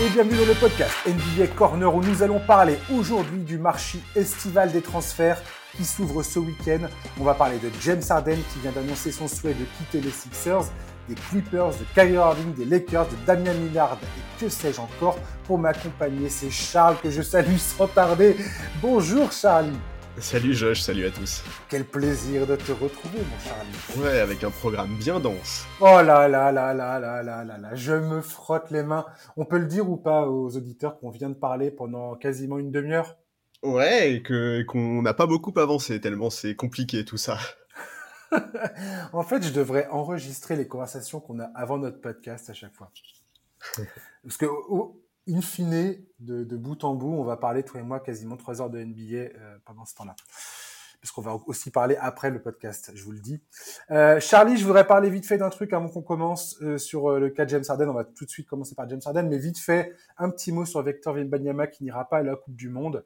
et bienvenue dans le podcast NBA Corner où nous allons parler aujourd'hui du marché estival des transferts qui s'ouvre ce week-end. On va parler de James Harden qui vient d'annoncer son souhait de quitter les Sixers, des Clippers, de Kyrie Irving, des Lakers, de Damian Lillard et que sais-je encore. Pour m'accompagner, c'est Charles que je salue sans tarder. Bonjour Charlie. Salut Josh, salut à tous. Quel plaisir de te retrouver, mon Charlie. Ouais, avec un programme bien dense. Oh là là là là là là là là, je me frotte les mains. On peut le dire ou pas aux auditeurs qu'on vient de parler pendant quasiment une demi-heure? Ouais, et que qu'on n'a pas beaucoup avancé tellement c'est compliqué tout ça. en fait, je devrais enregistrer les conversations qu'on a avant notre podcast à chaque fois. Parce que in fine, de, bout en bout, on va parler, toi et moi, quasiment trois heures de NBA euh, pendant ce temps-là. Parce qu'on va aussi parler après le podcast, je vous le dis. Euh, Charlie, je voudrais parler vite fait d'un truc avant qu'on commence euh, sur le cas de James Harden. On va tout de suite commencer par James Harden, mais vite fait, un petit mot sur Victor Wembanyama qui n'ira pas à la Coupe du Monde.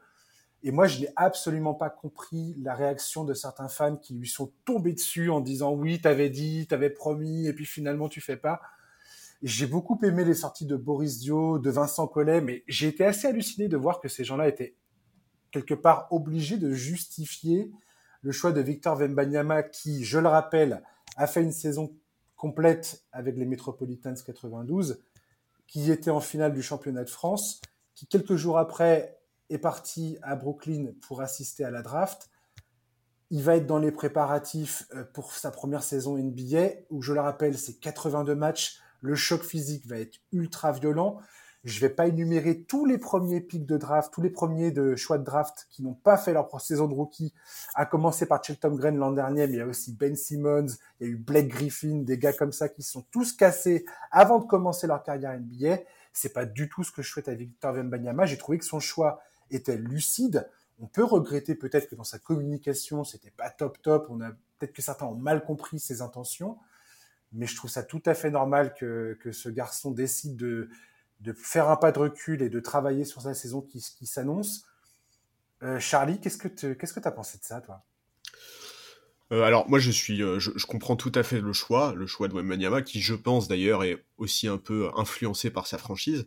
Et moi, je n'ai absolument pas compris la réaction de certains fans qui lui sont tombés dessus en disant oui, t'avais dit, t'avais promis, et puis finalement tu fais pas. J'ai beaucoup aimé les sorties de Boris Dio, de Vincent Collet, mais j'ai été assez halluciné de voir que ces gens-là étaient quelque part obligés de justifier le choix de Victor Wembanyama, qui, je le rappelle, a fait une saison complète avec les Metropolitans 92, qui était en finale du championnat de France, qui quelques jours après est parti à Brooklyn pour assister à la draft. Il va être dans les préparatifs euh, pour sa première saison NBA, où je le rappelle, c'est 82 matchs, le choc physique va être ultra violent. Je vais pas énumérer tous les premiers pics de draft, tous les premiers choix de draft qui n'ont pas fait leur saison de rookie, à commencer par Shelton Green l'an dernier, mais il y a aussi Ben Simmons, il y a eu Blake Griffin, des gars comme ça qui sont tous cassés avant de commencer leur carrière NBA. C'est pas du tout ce que je souhaite à Victor Wembanyama. J'ai trouvé que son choix était lucide. On peut regretter peut-être que dans sa communication, c'était pas top top. On a peut-être que certains ont mal compris ses intentions mais je trouve ça tout à fait normal que, que ce garçon décide de, de faire un pas de recul et de travailler sur sa saison qui, qui s'annonce. Euh, Charlie, qu'est-ce que tu qu'est-ce que as pensé de ça, toi? Euh, alors moi je suis, euh, je, je, comprends tout à fait le choix, le choix de Wembanyama qui je pense d'ailleurs est aussi un peu influencé par sa franchise,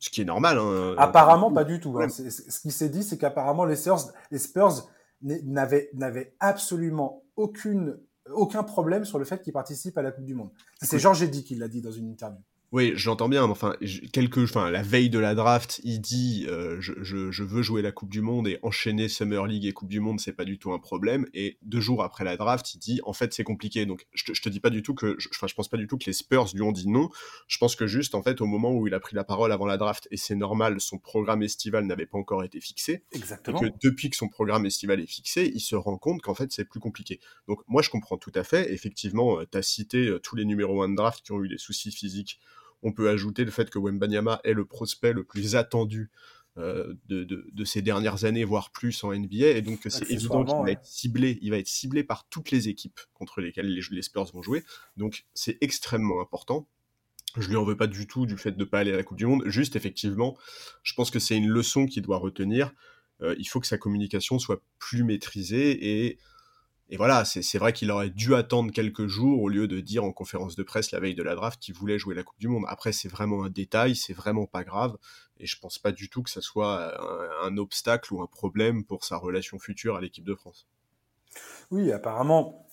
ce qui est normal. Hein, apparemment pas du tout. Hein. Ce qui s'est dit c'est qu'apparemment les Spurs, les Spurs n'avaient n'avaient absolument aucune aucun problème sur le fait qu'il participe à la Coupe du Monde. C'est Georges Eddy qui l'a dit dans une interview. Oui, j'entends bien. Enfin, quelques, enfin, la veille de la draft, il dit euh, je, je, je, veux jouer la Coupe du Monde et enchaîner Summer League et Coupe du Monde, c'est pas du tout un problème. Et deux jours après la draft, il dit en fait c'est compliqué. Donc je te, je te, dis pas du tout que, enfin, je pense pas du tout que les Spurs lui ont dit non. Je pense que juste en fait au moment où il a pris la parole avant la draft et c'est normal, son programme estival n'avait pas encore été fixé. Exactement. Et que depuis que son programme estival est fixé, il se rend compte qu'en fait c'est plus compliqué. Donc moi je comprends tout à fait. Effectivement, euh, tu as cité euh, tous les numéros 1 de draft qui ont eu des soucis physiques on peut ajouter le fait que Wembanyama est le prospect le plus attendu euh, de, de, de, ces dernières années, voire plus en NBA, et donc c'est évident qu'il va être ciblé. Il va être ciblé par toutes les équipes contre lesquelles les, les Spurs vont jouer. Donc c'est extrêmement important. Je lui en veux pas du tout du fait de ne pas aller à la Coupe du Monde. Juste effectivement, je pense que c'est une leçon qu'il doit retenir. Euh, il faut que sa communication soit plus maîtrisée et et voilà, c'est vrai qu'il aurait dû attendre quelques jours au lieu de dire en conférence de presse la veille de la draft qu'il voulait jouer la Coupe du Monde. Après, c'est vraiment un détail, c'est vraiment pas grave, et je pense pas du tout que ça soit un, obstacle ou un problème pour sa relation future à l'équipe de France. Oui, apparemment,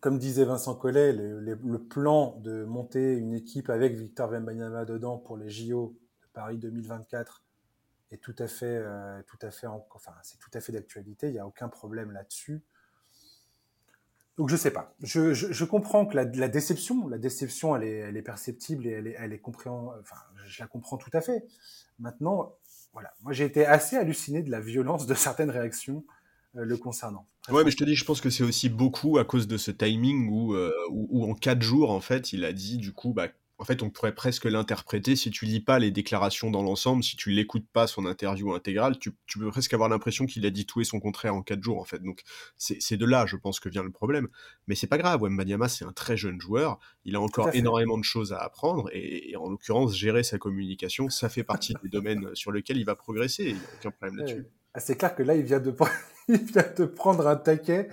comme disait Vincent Collet, le, le, le, plan de monter une équipe avec Victor Wembanyama dedans pour les JO de Paris 2024 est tout à fait, euh, tout à fait, enfin, c'est tout à fait d'actualité. Il n'y a aucun problème là-dessus. Donc je sais pas. Je, je, comprends que la, déception, la déception, elle est, perceptible et elle est, elle est. Enfin, je la comprends tout à fait. Maintenant, voilà, moi j'ai été assez halluciné de la violence de certaines réactions euh, le concernant. Ouais, mais je te dis, je pense que c'est aussi beaucoup à cause de ce timing où, euh, où, où, en quatre jours, en fait, il a dit du coup, bah, en fait, on pourrait presque l'interpréter si tu lis pas les déclarations dans l'ensemble, si tu l'écoutes pas son interview intégrale, tu, tu peux presque avoir l'impression qu'il a dit tout et son contraire en quatre jours, en fait. Donc, c'est de là, je pense, que vient le problème. Mais c'est pas grave, Wembanyama, c'est un très jeune joueur, il a encore énormément de choses à apprendre, et, et en l'occurrence, gérer sa communication, ça fait partie des domaines sur lesquels il va progresser, il n'y a aucun problème là-dessus. Ah, c'est clair que là, il vient, de... il vient de prendre un taquet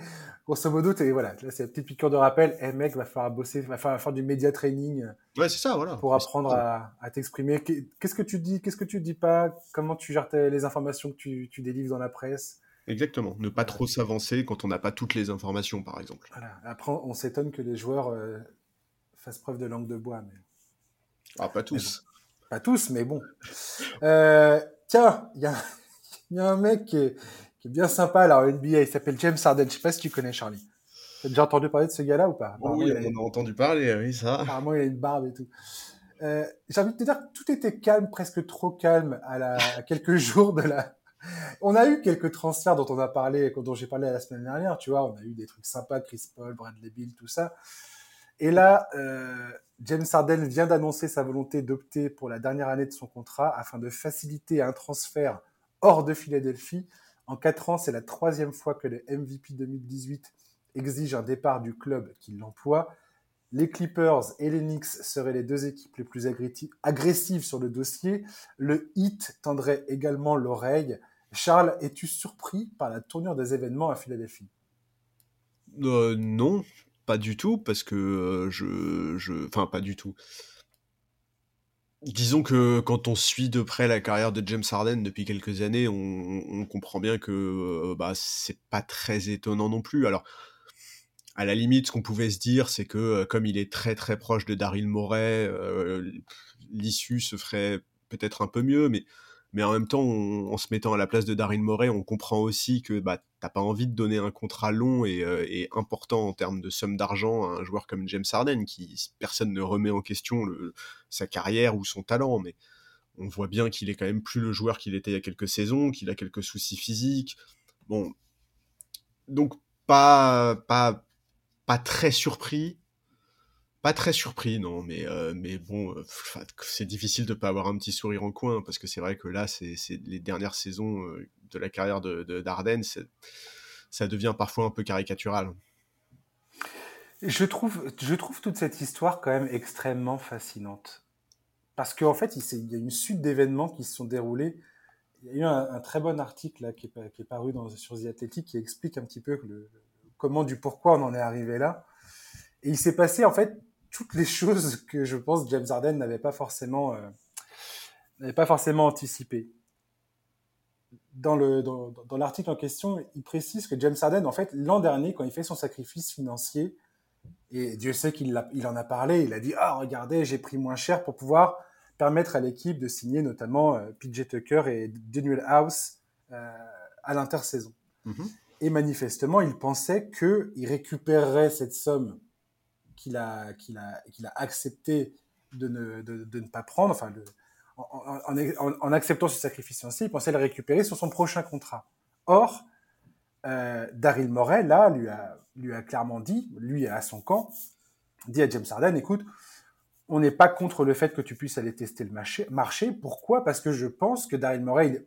grosso modo, es, voilà, là, c'est la petite piqûre de rappel. Eh, mec, va falloir bosser, va falloir faire du média training. Ouais, c'est ça, voilà. Pour apprendre à, à t'exprimer. Qu'est-ce que tu dis, qu'est-ce que tu dis pas, comment tu gères les informations que tu, tu délivres dans la presse? Exactement. Ne pas trop s'avancer quand on n'a pas toutes les informations, par exemple. Voilà. Après, on s'étonne que les joueurs euh, fassent preuve de langue de bois. Mais... Ah, pas tous. Pas tous, mais bon. Euh, tiens, il y a, y a, un mec qui est, qui est bien sympa là en NBA. Il s'appelle James Harden. Je sais pas si tu connais Charlie. Tu as déjà entendu parler de ce gars-là ou pas? Oh Oui, on a entendu parler, oui, ça. Apparemment, il a une barbe et tout. Euh, J'ai envie de te dire que tout était calme, presque trop calme à, la, à quelques jours de la, on a eu quelques transferts dont on a parlé, dont j'ai parlé la semaine dernière, tu vois, on a eu des trucs sympas, Chris Paul, Bradley Bill, tout ça. Et là, euh, James Harden vient d'annoncer sa volonté d'opter pour la dernière année de son contrat afin de faciliter un transfert hors de Philadelphie. En quatre ans, c'est la troisième fois que le MVP 2018 exige un départ du club qui l'emploie. Les Clippers et les Knicks seraient les deux équipes les plus agressives sur le dossier. Le Heat tendrait également l'oreille. Charles, es-tu surpris par la tournure des événements à Philadelphie? Euh, Non, pas du tout, parce que euh, je, je... Enfin, pas du tout. Disons que quand on suit de près la carrière de James Harden depuis quelques années, on, comprend bien que euh, bah, c'est pas très étonnant non plus. Alors, à la limite, ce qu'on pouvait se dire, c'est que comme il est très très proche de Daryl Morey, l'issue se ferait peut-être un peu mieux, mais mais en même temps, en se mettant à la place de Daryl Morey, on comprend aussi que bah, t'as pas envie de donner un contrat long euh, et, important en termes de somme d'argent à un joueur comme James Harden, qui personne ne remet en question sa carrière ou son talent, mais on voit bien qu'il est quand même plus le joueur qu'il était il y a quelques saisons, qu'il a quelques soucis physiques. Bon, donc pas pas pas très surpris, pas très surpris, non, mais, euh, mais bon, euh, c'est difficile de pas avoir un petit sourire en coin, parce que c'est vrai que là, c'est les dernières saisons euh, de la carrière de, ça devient parfois un peu caricatural. Je trouve, je trouve toute cette histoire quand même extrêmement fascinante. Parce qu'en fait, il, y a une suite d'événements qui se sont déroulés. Il y a eu un, très bon article là, qui, est, qui est paru dans, sur The Athletic qui explique un petit peu le, comment, du pourquoi on en est arrivé là. Et il s'est passé en fait toutes les choses que je pense James Harden n'avait pas forcément euh, n'avait pas forcément anticipé. Dans le dans, dans l'article en question, il précise que James Harden, en fait, l'an dernier, quand il fait son sacrifice financier, et Dieu sait qu'il il en a parlé, il a dit ah regardez, j'ai pris moins cher pour pouvoir permettre à l'équipe de signer notamment euh, PJ Tucker et Daniel House euh, à l'intersaison. Mm-hmm. Et manifestement, il pensait qu'il récupérerait cette somme qu'il a, qu'il a, qu'il a accepté de ne, de, de ne pas prendre, enfin, en, en, en, acceptant ce sacrifice financier, il pensait le récupérer sur son prochain contrat. Or, euh, Daryl Morey, là, lui a, lui a clairement dit, lui à son camp, dit à James Harden, écoute, on n'est pas contre le fait que tu puisses aller tester le marché. Pourquoi? Parce que je pense que Daryl Morey,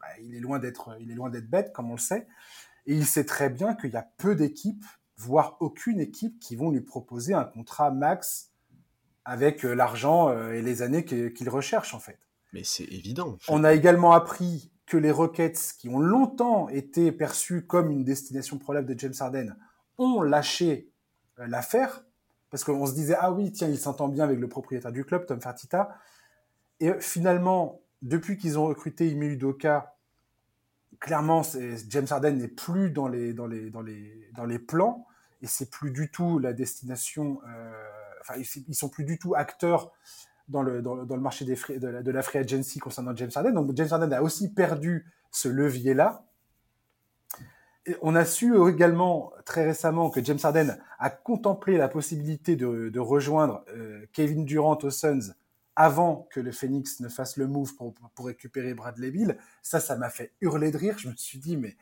bah, il est loin d'être, il est loin d'être bête, comme on le sait, et il sait très bien qu'il y a peu d'équipes voire aucune équipe qui vont lui proposer un contrat max avec euh, l'argent euh, et les années qu'il recherche en fait. Mais c'est évident. On a également appris que les Rockets, qui ont longtemps été perçus comme une destination probable de James Harden, ont lâché euh, l'affaire parce qu'on se disait ah oui tiens il s'entend bien avec le propriétaire du club Tom Fertitta et finalement depuis qu'ils ont recruté Ime Udoka clairement, James Harden n'est plus dans les, plans et c'est plus du tout la destination. Euh, ils, sont plus du tout acteurs dans le, marché de, la, de la free agency concernant James Harden. Donc James Harden a aussi perdu ce levier-là. On a su également très récemment que James Harden a contemplé la possibilité de, de rejoindre euh, Kevin Durant aux Suns avant que le Phoenix ne fasse le move pour, pour récupérer Bradley Bill. Ça, ça m'a fait hurler de rire. Je me suis dit, mais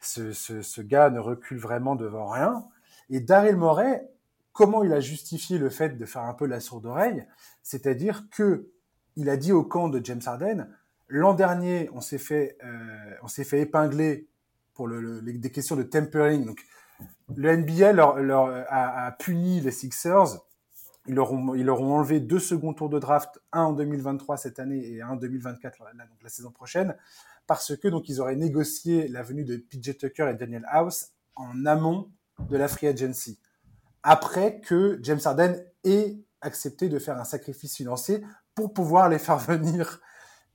ce, ce, ce gars ne recule vraiment devant rien. Et Daryl Morey, comment il a justifié le fait de faire un peu la sourde oreille? C'est-à-dire que il a dit au camp de James Harden, l'an dernier, on s'est fait, euh, on s'est fait épingler pour le, des questions de tempering. Donc, le NBA leur, leur a, a puni les Sixers ils leur, ont, ils leur enlevé deux seconds tours de draft, un en 2023 cette année et un en 2024 donc la saison prochaine, parce que donc ils auraient négocié la venue de PJ Tucker et Daniel House en amont de la free agency, après que James Harden ait accepté de faire un sacrifice financier pour pouvoir les faire venir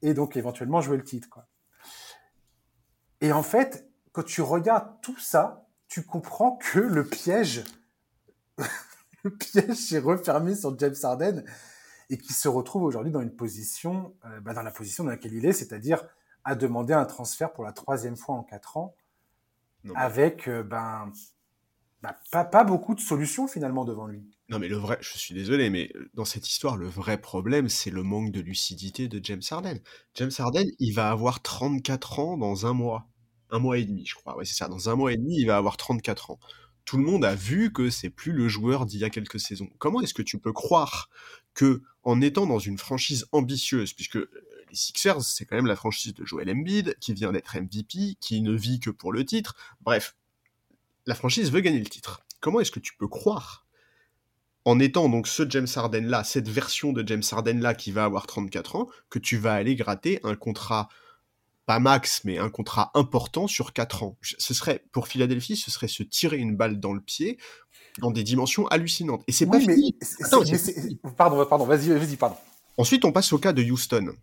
et donc éventuellement jouer le titre. Quoi. Et en fait, quand tu regardes tout ça, tu comprends que le piège, le piège est refermé sur James Harden et qui se retrouve aujourd'hui dans une position, euh, bah, dans la position dans laquelle il est, c'est-à-dire à demander un transfert pour la troisième fois en quatre ans, avec euh, ben, bah, pas, pas beaucoup de solutions finalement devant lui. Non, mais le vrai, je suis désolé, mais euh, dans cette histoire, le vrai problème, c'est le manque de lucidité de James Harden. James Harden, il va avoir 34 ans dans un mois. Un mois et demi, je crois. Ouais, c'est ça. Dans un mois et demi, il va avoir 34 ans. Tout le monde a vu que c'est plus le joueur d'il y a quelques saisons. Comment est-ce que tu peux croire que, en étant dans une franchise ambitieuse, puisque euh, les Sixers, c'est quand même la franchise de Joel Embiid, qui vient d'être MVP, qui ne vit que pour le titre. Bref, la franchise veut gagner le titre. Comment est-ce que tu peux croire en étant donc ce James Harden là, cette version de James Harden là qui va avoir 34 ans, que tu vas aller gratter un contrat pas max, mais un contrat important sur 4 ans. Ce serait, pour Philadelphie, ce serait se tirer une balle dans le pied dans des dimensions hallucinantes. Et c'est pas fini. pardon, pardon, vas-y, vas-y, pardon. Ensuite, on passe au cas de Houston.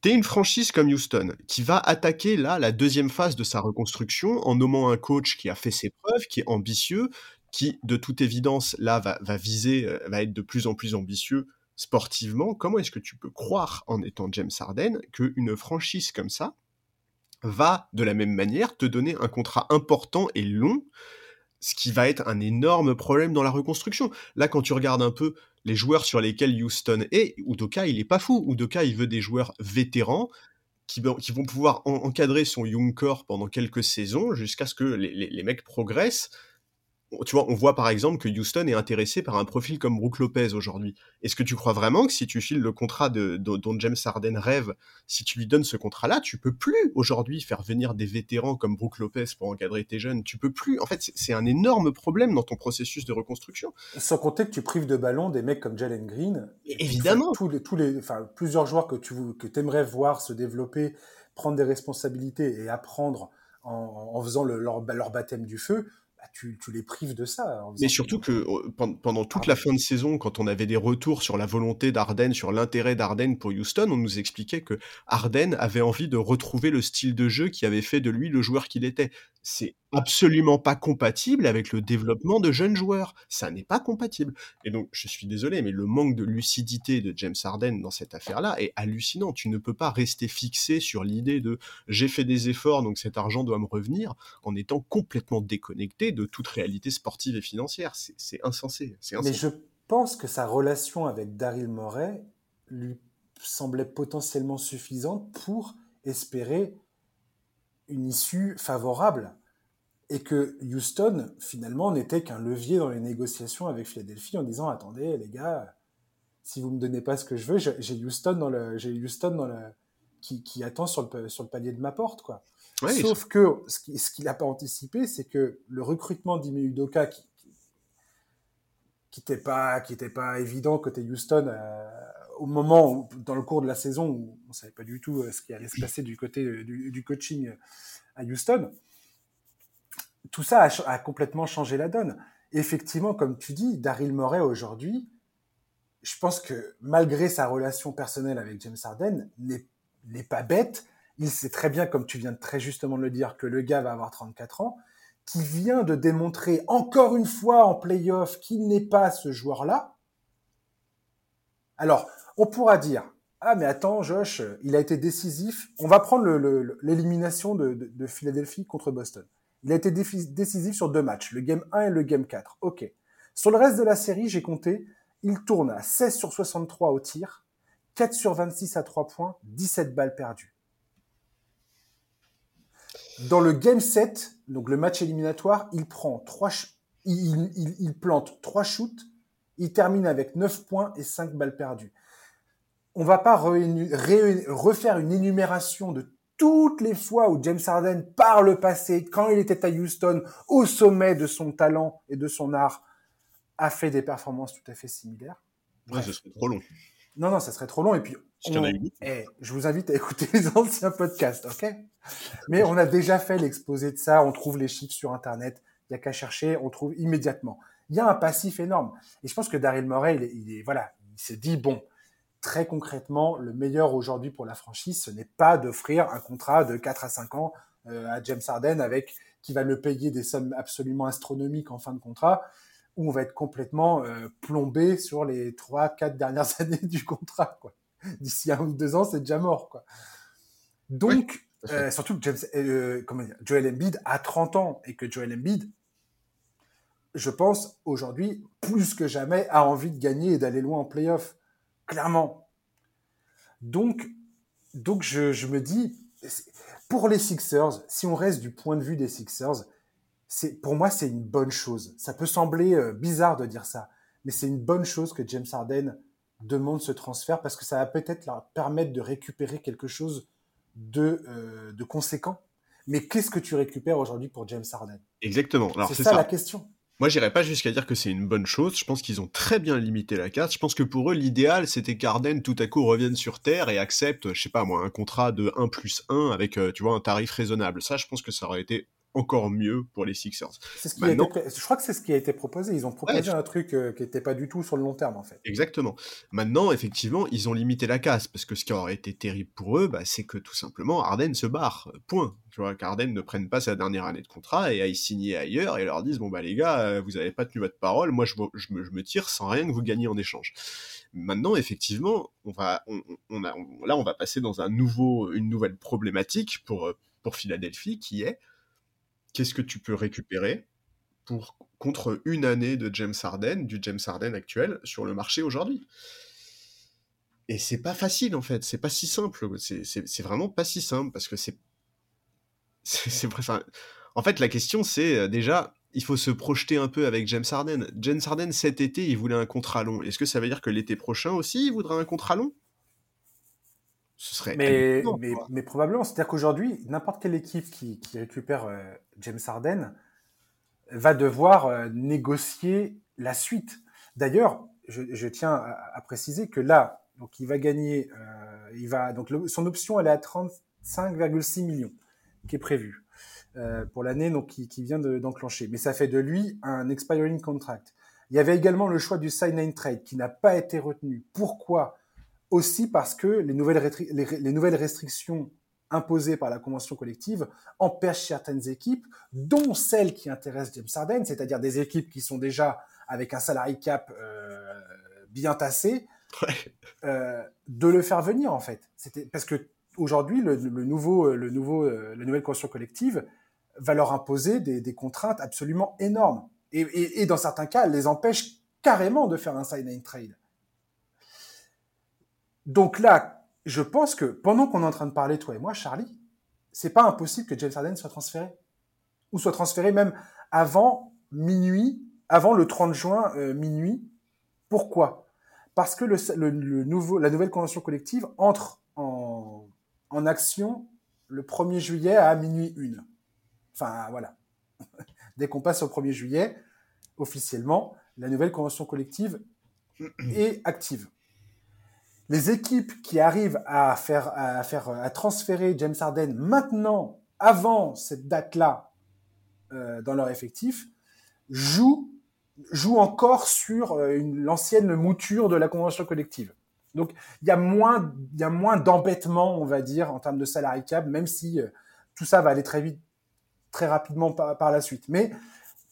T'es une franchise comme Houston qui va attaquer là la deuxième phase de sa reconstruction en nommant un coach qui a fait ses preuves, qui est ambitieux, qui, de toute évidence, là, va, viser, euh, va être de plus en plus ambitieux sportivement, comment est-ce que tu peux croire, en étant James Harden, qu'une franchise comme ça va, de la même manière, te donner un contrat important et long, ce qui va être un énorme problème dans la reconstruction. Là, quand tu regardes un peu les joueurs sur lesquels Houston est, Udoka, il est pas fou. Udoka, il veut des joueurs vétérans qui, vont pouvoir encadrer son young pendant quelques saisons jusqu'à ce que les mecs progressent tu vois, on voit par exemple que Houston est intéressé par un profil comme Brook Lopez aujourd'hui. Est-ce que tu crois vraiment que si tu files le contrat de, dont James Harden rêve, si tu lui donnes ce contrat-là, tu peux plus aujourd'hui faire venir des vétérans comme Brook Lopez pour encadrer tes jeunes? Tu peux plus. En fait, c'est un énorme problème dans ton processus de reconstruction. Sans compter que tu prives de ballon des mecs comme Jalen Green. Évidemment. Tous les, tous les, enfin, plusieurs joueurs que tu que aimerais voir se développer, prendre des responsabilités et apprendre en, faisant leur, leur baptême du feu bah, tu, les prives de ça. Mais surtout que pendant toute la fin de saison, quand on avait des retours sur la volonté d'Arden, sur l'intérêt d'Arden pour Houston, on nous expliquait que Arden avait envie de retrouver le style de jeu qui avait fait de lui le joueur qu'il était c'est absolument pas compatible avec le développement de jeunes joueurs. Ça n'est pas compatible. Et donc, je suis désolé, mais le manque de lucidité de James Harden dans cette affaire-là est hallucinant. Tu ne peux pas rester fixé sur l'idée de j'ai fait des efforts, donc cet argent doit me revenir, en étant complètement déconnecté de toute réalité sportive et financière. C'est insensé. Mais je pense que sa relation avec Daryl Morey lui semblait potentiellement suffisante pour espérer une issue favorable et que Houston finalement n'était qu'un levier dans les négociations avec Philadelphie en disant attendez les gars si vous me donnez pas ce que je veux j'ai Houston dans le j'ai Houston dans le qui, qui, attend sur le sur le palier de ma porte quoi. Sauf que ce qu'il n'a pas anticipé c'est que le recrutement d'Ime Udoka qui qui n'était pas qui était pas évident côté Houston euh, au moment dans le cours de la saison où on savait pas du tout euh, ce qui allait se passer du côté euh, du, coaching à Houston tout ça a, complètement changé la donne effectivement comme tu dis Daryl Morey aujourd'hui je pense que malgré sa relation personnelle avec James Harden n'est pas bête il sait très bien comme tu viens de très justement de le dire que le gars va avoir 34 ans qui vient de démontrer encore une fois en playoff qu'il n'est pas ce joueur-là. Alors, on pourra dire, ah mais attends, Josh, il a été décisif. On va prendre l'élimination de, Philadelphie contre Boston. Il a été décisif sur deux matchs, le game 1 et le game 4. Ok. Sur le reste de la série, j'ai compté, il tourne à 16 sur 63 au tir, 4 sur 26 à 3 points, 17 balles perdues. Dans le game 7, donc le match éliminatoire, il prend trois, il, il, plante trois shoots, il termine avec 9 points et 5 balles perdues. On va pas refaire une énumération de toutes les fois où James Harden, par le passé, quand il était à Houston, au sommet de son talent et de son art, a fait des performances tout à fait similaires. Ouais, ce serait trop long. Non, non, ça serait trop long. Et puis, eh, je vous invite à écouter les anciens podcasts, ok? Mais on a déjà fait l'exposé de ça. On trouve les chiffres sur Internet. il y a qu'à chercher, on trouve immédiatement. Il y a un passif énorme. Et je pense que Daryl Morey, il est, il est voilà, il s'est dit bon, très concrètement, le meilleur aujourd'hui pour la franchise, ce n'est pas d'offrir un contrat de 4 à 5 ans euh, à James Harden avec qui va le payer des sommes absolument astronomiques en fin de contrat, où on va être complètement euh, plombé sur les 3 4 dernières années du contrat quoi. D'ici un ou deux ans, c'est déjà mort quoi. Donc euh, surtout que James, euh, comment dire, Joel Embiid a 30 ans et que Joel Embiid, je pense aujourd'hui plus que jamais a envie de gagner et d'aller loin en playoff clairement. Donc, donc je, je me dis, pour les Sixers, si on reste du point de vue des Sixers, c'est pour moi c'est une bonne chose. Ça peut sembler euh, bizarre de dire ça, mais c'est une bonne chose que James Harden demande ce transfert parce que ça va peut-être leur permettre de récupérer quelque chose de, euh, de conséquent. Mais qu'est-ce que tu récupères aujourd'hui pour James Harden? Exactement. C'est ça, ça la question. Moi, j'irais pas jusqu'à dire que c'est une bonne chose. Je pense qu'ils ont très bien limité la carte. Je pense que pour eux, l'idéal, c'était qu'Arden tout à coup revienne sur Terre et accepte, je sais pas moi, un contrat de 1 plus 1 avec, euh, tu vois, un tarif raisonnable. Ça, je pense que ça aurait été encore mieux pour les Sixers. Ce qui Maintenant... Je crois que c'est ce qui a été proposé. Ils ont proposé un truc euh, qui n'était pas du tout sur le long terme, en fait. Exactement. Maintenant, effectivement, ils ont limité la casse, parce que ce qui aurait été terrible pour eux, bah, c'est que tout simplement, Arden se barre. Point. Tu vois, qu'Arden ne prenne pas sa dernière année de contrat et aille signer ailleurs et leur disent, bon, bah les gars, euh, vous n'avez pas tenu votre parole, moi je, je, me, je, me, tire sans rien que vous gagnez en échange. Maintenant, effectivement, on va, on, on a, là, on va passer dans un nouveau, une nouvelle problématique pour, pour Philadelphie, qui est qu'est-ce que tu peux récupérer pour, contre une année de James Harden, du James Harden actuel, sur le marché aujourd'hui? Et c'est pas facile en fait, c'est pas si simple, c'est vraiment pas si simple parce que c'est. en fait, la question c'est euh, déjà, il faut se projeter un peu avec James Harden. James Harden cet été, il voulait un contrat long. Est-ce que ça veut dire que l'été prochain aussi, il voudra un contrat long? Ce serait mais, mais, mais, probablement, c'est-à-dire qu'aujourd'hui, n'importe quelle équipe qui, qui récupère euh, James Harden va devoir euh, négocier la suite. D'ailleurs, je, je, tiens à, à, préciser que là, donc il va gagner, euh, il va donc le, son option elle est à 35,6 millions qui est prévue pour l'année donc qui, qui vient d'enclencher. mais ça fait de lui un expiring contract. Il y avait également le choix du sign and trade qui n'a pas été retenu. Pourquoi aussi parce que les nouvelles, les, les nouvelles restrictions imposées par la convention collective empêchent certaines équipes, dont celles qui intéressent James Harden, c'est-à-dire des équipes qui sont déjà avec un salary cap euh, bien tassé, ouais. euh, de le faire venir en fait. C'était parce que aujourd'hui le, le, nouveau, le nouveau, euh, la nouvelle convention collective va leur imposer des, des contraintes absolument énormes et, et, et, dans certains cas, elle les empêche carrément de faire un sign and trade. Donc là, je pense que pendant qu'on est en train de parler, toi et moi, Charlie, c'est pas impossible que James Harden soit transféré. Ou soit transféré même avant minuit, avant le 30 juin euh, minuit. Pourquoi? Parce que la nouvelle convention collective entre en, en action le 1er juillet à minuit 1. Enfin, voilà. Dès qu'on passe au 1er juillet, officiellement, la nouvelle convention collective est active les équipes qui arrivent à faire, à faire, à transférer James Harden maintenant, avant cette date-là, euh, dans leur effectif, jouent, jouent encore sur euh, l'ancienne mouture de la convention collective. Donc, il y a moins, il y a moins d'embêtement, on va dire, en termes de salarié cap, même si euh, tout ça va aller très vite, très rapidement par, par la suite. Mais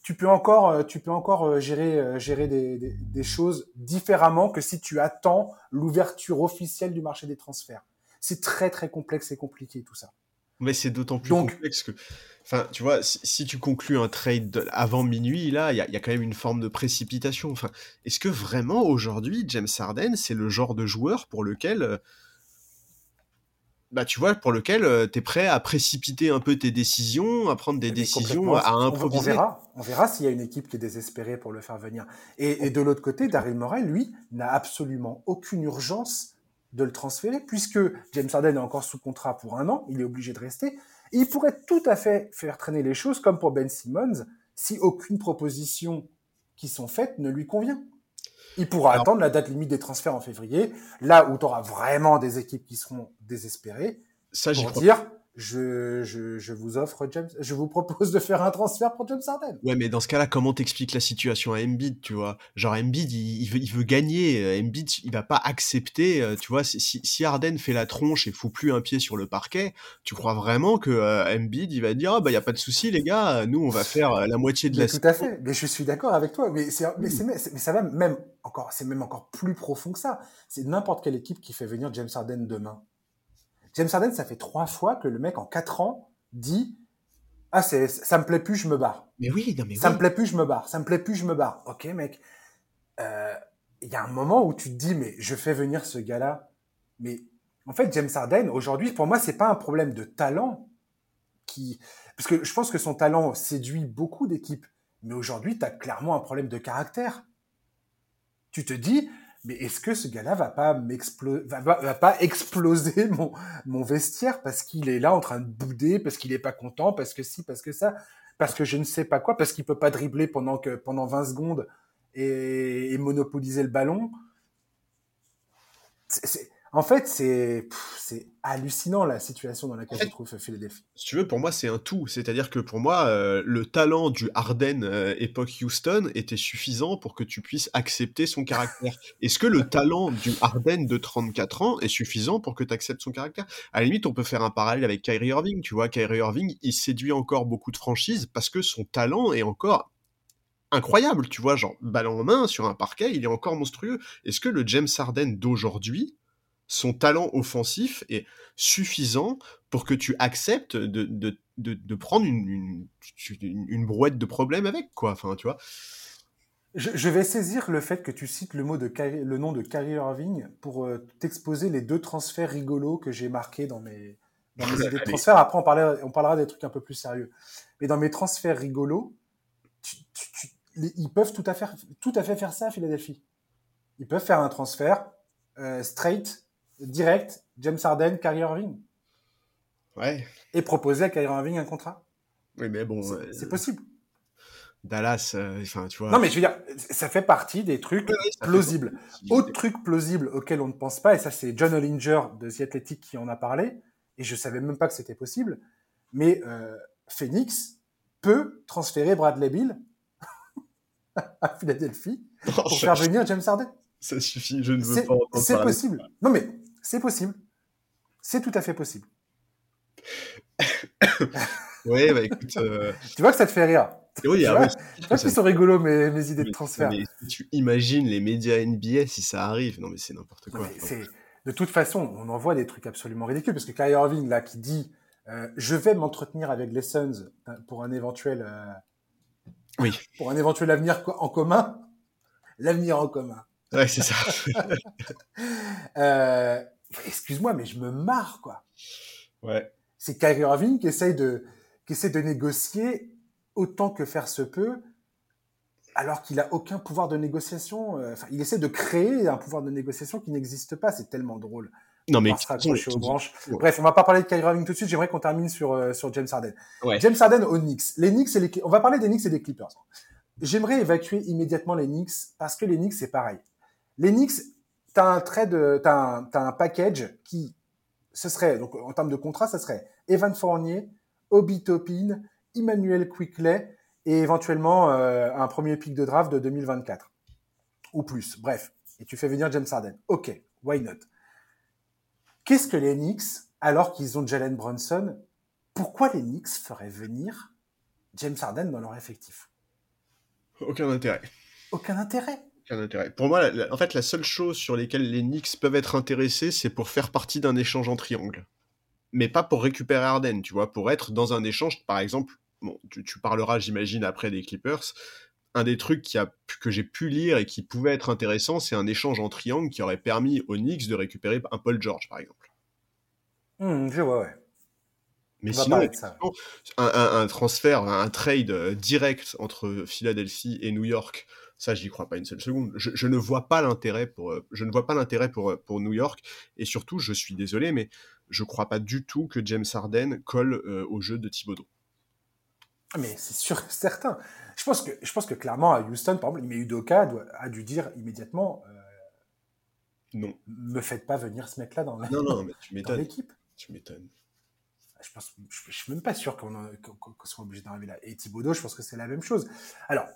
tu peux encore, euh, tu peux encore euh, gérer, euh, gérer des, des, des, choses différemment que si tu attends l'ouverture officielle du marché des transferts. C'est très très complexe et compliqué tout ça. Mais c'est d'autant plus Donc, complexe que, enfin, tu vois, si, si, tu conclus un trade avant minuit, là, il y, y a, quand même une forme de précipitation. Enfin, est-ce que vraiment aujourd'hui, James Harden, c'est le genre de joueur pour lequel bah, tu vois, pour lequel euh, tu es prêt à précipiter un peu tes décisions, à prendre des décisions, à improviser. On verra, on verra s'il y a une équipe qui est désespérée pour le faire venir. Et, et de l'autre côté, Daryl Morey, lui, n'a absolument aucune urgence de le transférer, puisque James Harden est encore sous contrat pour un an, il est obligé de rester. Et il pourrait tout à fait faire traîner les choses, comme pour Ben Simmons, si aucune proposition qui sont faites ne lui convient. Il pourra Alors, attendre la date limite des transferts en février, là où tu auras vraiment des équipes qui seront désespérées, ça, pour dire je, je, je, vous offre James, je vous propose de faire un transfert pour James Harden. Ouais, mais dans ce cas-là, comment t'expliques la situation à Embiid, tu vois? Genre Embiid, il, il, veut, il veut gagner. Euh, Embiid, il va pas accepter, euh, tu vois. Si, si Harden fait la tronche et fout plus un pied sur le parquet, tu crois vraiment que euh, Embiid, il va dire, ah bah y a pas de souci les gars, nous on va faire la moitié de mais la. Tout à fait. Mais je suis d'accord avec toi. Mais c'est, mais, c'est, mais ça va même encore, c'est même encore plus profond que ça. C'est n'importe quelle équipe qui fait venir James Harden demain. James Harden, ça fait trois fois que le mec en quatre ans dit ah c'est ça me plaît plus, je me barre. Mais oui, non mais ça oui. me plaît plus, je me barre. Ça me plaît plus, je me barre. Ok mec, euh, il y a un moment où tu te dis mais je fais venir ce gars-là, mais en fait James Harden aujourd'hui pour moi c'est pas un problème de talent qui parce que je pense que son talent séduit beaucoup d'équipes, mais aujourd'hui tu as clairement un problème de caractère. Tu te dis mais est-ce que ce gars-là va pas va, pas exploser mon, mon vestiaire parce qu'il est là en train de bouder, parce qu'il est pas content, parce que si, parce que ça, parce que je ne sais pas quoi, parce qu'il peut pas dribbler pendant que, pendant 20 secondes et, et monopoliser le ballon? C'est, en fait, c'est, hallucinant la situation dans laquelle en fait, se trouve Philadelphie. Si tu veux, pour moi, c'est un tout. C'est-à-dire que pour moi, euh, le talent du Harden euh, époque Houston était suffisant pour que tu puisses accepter son caractère. Est-ce que le talent du Harden de 34 ans est suffisant pour que tu acceptes son caractère? À la limite, on peut faire un parallèle avec Kyrie Irving. Tu vois, Kyrie Irving, il séduit encore beaucoup de franchises parce que son talent est encore incroyable. Tu vois, genre, ballon en main sur un parquet, il est encore monstrueux. Est-ce que le James Harden d'aujourd'hui son talent offensif est suffisant pour que tu acceptes de, de, de, de prendre une, une, une, brouette de problèmes avec, quoi. Enfin, tu vois. Je, je, vais saisir le fait que tu cites le, mot de le nom de Kyrie Irving pour euh, t'exposer les deux transferts rigolos que j'ai marqués dans mes, dans mes idées de transfert. Après, on, parlait, on parlera des trucs un peu plus sérieux. Mais dans mes transferts rigolos, tu, tu, tu, les, ils peuvent tout à, fait, tout à fait faire ça à Philadelphie. Ils peuvent faire un transfert euh, straight direct, James Harden, Kyrie Irving. Ouais. Et proposer à Kyrie Irving un contrat. Oui, mais bon. C'est euh, possible. Dallas, enfin, euh, tu vois. Non, mais je veux dire, ça fait partie des trucs ouais, plausibles. Autre truc plausible auquel on ne pense pas, et ça, c'est John Hollinger de The Athletic qui en a parlé, et je savais même pas que c'était possible, mais euh, Phoenix peut transférer Bradley Bill à Philadelphie pour faire venir James Harden. Ça suffit, je ne veux pas entendre C'est possible. Non, mais c'est possible. C'est tout à fait possible. oui, bah écoute. Euh... Tu vois que ça te fait rire. Oui, tu ah, vois, oui, tu vois qu'ils sont rigolos, mes, mes idées de transfert. Mais, tu imagines les médias NBA si ça arrive. Non, mais c'est n'importe quoi. de toute façon, on en voit des trucs absolument ridicules. Parce que Kyrie Irving, là, qui dit euh, Je vais m'entretenir avec les Suns pour un éventuel. Euh, oui. Pour un éventuel avenir en commun. L'avenir en commun. Ouais, c'est ça. euh, excuse-moi, mais je me marre, quoi. Ouais. C'est Kyrie Irving qui essaye de, qui essaie de négocier autant que faire se peut, alors qu'il a aucun pouvoir de négociation. Enfin, il essaie de créer un pouvoir de négociation qui n'existe pas. C'est tellement drôle. Non, mais. On se raccrocher aux branches. Ouais. Bref, on va pas parler de Kyrie Irving tout de suite. J'aimerais qu'on termine sur, euh, sur James Harden. Ouais. James Harden aux Knicks. Les Knicks et les, on va parler des Knicks et des Clippers. J'aimerais évacuer immédiatement les Knicks parce que les Knicks, c'est pareil. Les Knicks, tu as un trait de, t'as un, as un package qui, ce serait, donc en termes de contrat, ce serait Evan Fournier, Obi Topin, Emmanuel Quickley et éventuellement euh, un premier pic de draft de 2024 ou plus. Bref, et tu fais venir James Harden. Ok, why not? Qu'est-ce que les Knicks, alors qu'ils ont Jalen Brunson, pourquoi les Knicks feraient venir James Harden dans leur effectif? Aucun intérêt. Aucun intérêt aucun intérêt. Pour moi, la, en fait, la seule chose sur lesquelles les Knicks peuvent être intéressés, c'est pour faire partie d'un échange en triangle. Mais pas pour récupérer Harden, tu vois, pour être dans un échange, par exemple, bon, tu, tu parleras, j'imagine, après des Clippers. Un des trucs qui a, que j'ai pu lire et qui pouvait être intéressant, c'est un échange en triangle qui aurait permis aux Knicks de récupérer un Paul George, par exemple. Mmh, je vois, ouais. Mais sinon, un, un, un, transfert, un trade direct entre Philadelphie et New York, ça, j'y crois pas une seule seconde. Je, je ne vois pas l'intérêt pour, je ne vois pas l'intérêt pour, pour New York. Et surtout, je suis désolé, mais je crois pas du tout que James Harden colle euh, au jeu de Thibodeau. Mais c'est sûr, certain. Je pense que, je pense que clairement à Houston, par exemple, Ime Udoka a dû dire immédiatement. Euh, non. Me faites pas venir ce mec-là dans mais l'équipe. Tu m'étonnes. Je pense, je, suis même pas sûr qu'on soit obligé d'arriver là. Et Thibaudot, je pense que c'est la même chose. Alors,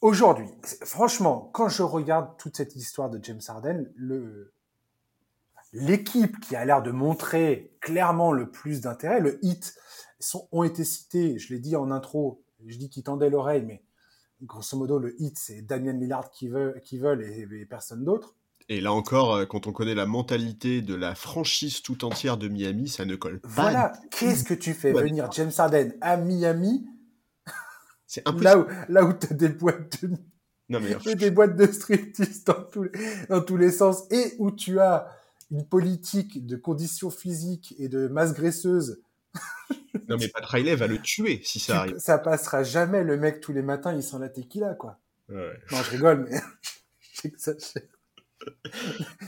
aujourd'hui, franchement, quand je regarde toute cette histoire de James Harden, le, l'équipe qui a l'air de montrer clairement le plus d'intérêt, le hit, sont, ont été cités, je l'ai dit en intro, je dis qu'ils tendaient l'oreille, mais grosso modo, le hit, c'est Damien Lillard qui veut, qui veulent et, personne d'autre. Et là encore, euh, quand on connaît la mentalité de la franchise tout entière de Miami, ça ne colle pas. Voilà, qu'est-ce que tu fais venir James Harden à Miami C'est impossible. Là où, là où tu as des boîtes de non, mais... des boîtes de striptease dans tous, les, dans tous les sens et où tu as une politique de conditions physiques et de masse graisseuse non, mais Pat Riley va le tuer si ça arrive. Ça passera jamais. Le mec, tous les matins, il sent la tequila, quoi. Ouais. Non, je rigole, mais.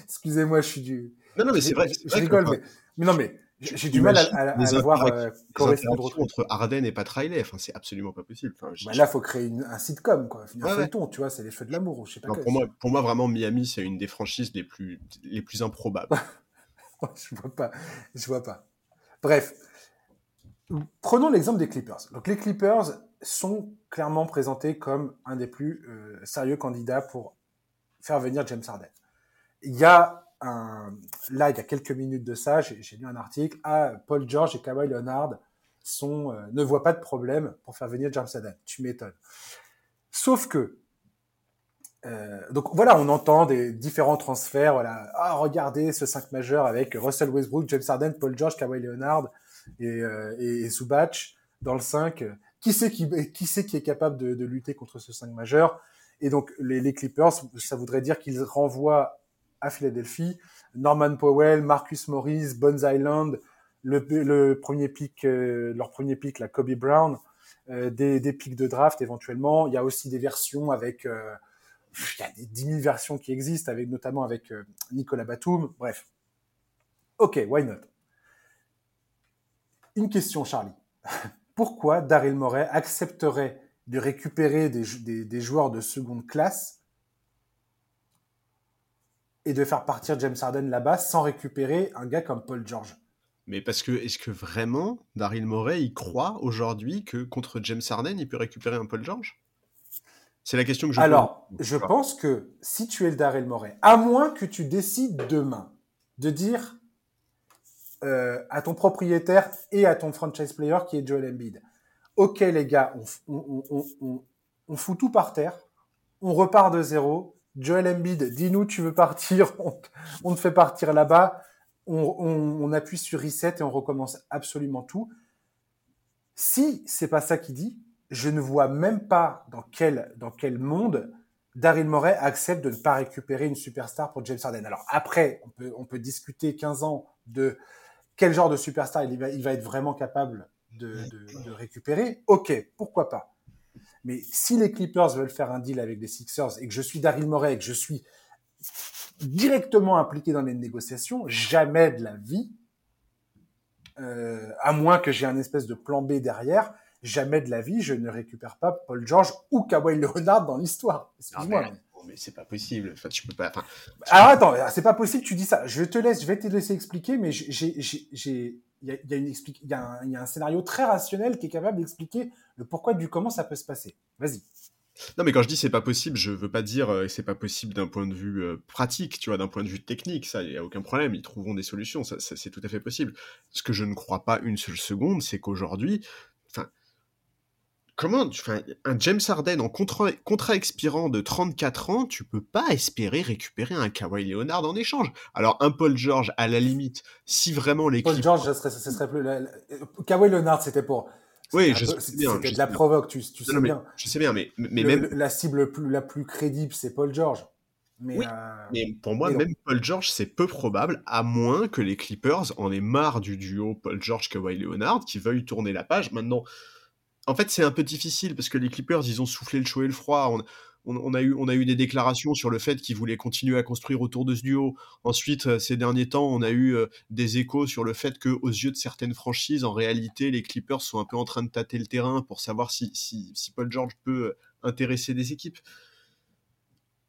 Excusez-moi, je suis du. Non, non, mais c'est vrai. Je, rigole, mais... mais. non, mais j'ai du mal à, à, voir euh, correspondre entre Arden et Pat Riley. Enfin, c'est absolument pas possible. Enfin, bah là, faut créer une, un sitcom, quoi. Ouais, tu vois, c'est les feux de l'amour. Je sais pas pour, moi, pour moi, vraiment, Miami, c'est une des franchises les plus, les plus improbables. je vois pas. Je vois pas. Bref, Prenons l'exemple des Clippers. Donc les Clippers sont clairement présentés comme un des plus euh, sérieux candidats pour faire venir James Harden. Il y a là, il y a quelques minutes de ça, j'ai lu un article, ah, Paul George et Kawhi Leonard sont, euh, ne voient pas de problème pour faire venir James Harden. Tu m'étonnes. Sauf que, euh, donc voilà, on entend des différents transferts. Voilà, ah regardez ce 5 majeur avec Russell Westbrook, James Harden, Paul George, Kawhi Leonard et, euh, et, dans le 5. Qui c'est qui, qui, qui est capable de, lutter contre ce 5 majeur Et donc les, Clippers, ça voudrait dire qu'ils renvoient à Philadelphie Norman Powell, Marcus Morris, Bones Island, le, premier pic, euh, leur premier pic, la Kobe Brown, euh, des, des pics de draft éventuellement. Il y a aussi des versions avec, euh, il y a des 10 000 versions qui existent, avec notamment avec Nicolas Batum. Bref. Ok, why not? Une question, Charlie. Pourquoi Daryl Morey accepterait de récupérer des, joueurs de seconde classe et de faire partir James Harden là-bas sans récupérer un gars comme Paul George mais parce que, est-ce que vraiment Daryl Morey, il croit aujourd'hui que contre James Harden, il peut récupérer un Paul George? C'est la question que je Alors, je pense que si tu es le Daryl Morey, à moins que tu décides demain de dire euh, à ton propriétaire et à ton franchise player qui est Joel Embiid. Ok les gars, on, on, on, on, fout tout par terre, on repart de zéro. Joel Embiid, dis-nous tu veux partir, on, te fait partir là-bas, on, appuie sur reset et on recommence absolument tout. Si c'est pas ça qu'il dit, je ne vois même pas dans quel, dans quel monde Daryl Morey accepte de ne pas récupérer une superstar pour James Harden. Alors après, on peut, on peut discuter 15 ans de quel genre de superstar il va, il va être vraiment capable de, de, de, récupérer, ok, pourquoi pas. Mais si les Clippers veulent faire un deal avec les Sixers et que je suis Daryl Morey et que je suis directement impliqué dans les négociations, jamais de la vie, euh, à moins que j'ai un espèce de plan B derrière, jamais de la vie, je ne récupère pas Paul George ou Kawhi Leonard dans l'histoire. Excuse-moi mais c'est pas possible. Enfin, tu peux pas. Enfin, Alors attends, c'est pas possible. Tu dis ça. Je te laisse. Je vais te laisser expliquer, mais j'ai, j'ai, il y a, un, scénario très rationnel qui est capable d'expliquer le pourquoi du comment ça peut se passer. Vas-y. Non, mais quand je dis c'est pas possible, je veux pas dire euh, c'est pas possible d'un point de vue euh, pratique, tu vois, d'un point de vue technique, ça, il y a aucun problème, ils trouveront des solutions, c'est tout à fait possible. Ce que je ne crois pas une seule seconde, c'est qu'aujourd'hui, enfin, comment un James Harden en contrat, expirant de 34 ans, tu peux pas espérer récupérer un Kawhi Leonard en échange. Alors un Paul George à la limite, si vraiment l'équipe Paul George, ce serait, serait plus Kawhi Leonard, c'était pour oui, je sais bien. C'était de la provoque, tu, sais bien. Je sais bien, mais, mais même la cible la plus crédible, c'est Paul George. Mais, oui, euh, mais pour moi, même Paul George, c'est peu probable, à moins que les Clippers en aient marre du duo Paul George Kawhi Leonard, qui veuillent tourner la page. Maintenant, en fait, c'est un peu difficile parce que les Clippers, ils ont soufflé le chaud et le froid. On, a, eu, des déclarations sur le fait qu'ils voulaient continuer à construire autour de ce duo. Ensuite, euh, ces derniers temps, on a eu euh, des échos sur le fait que, aux yeux de certaines franchises, en réalité, les Clippers sont un peu en train de tâter le terrain pour savoir si, si, Paul George peut euh, intéresser des équipes.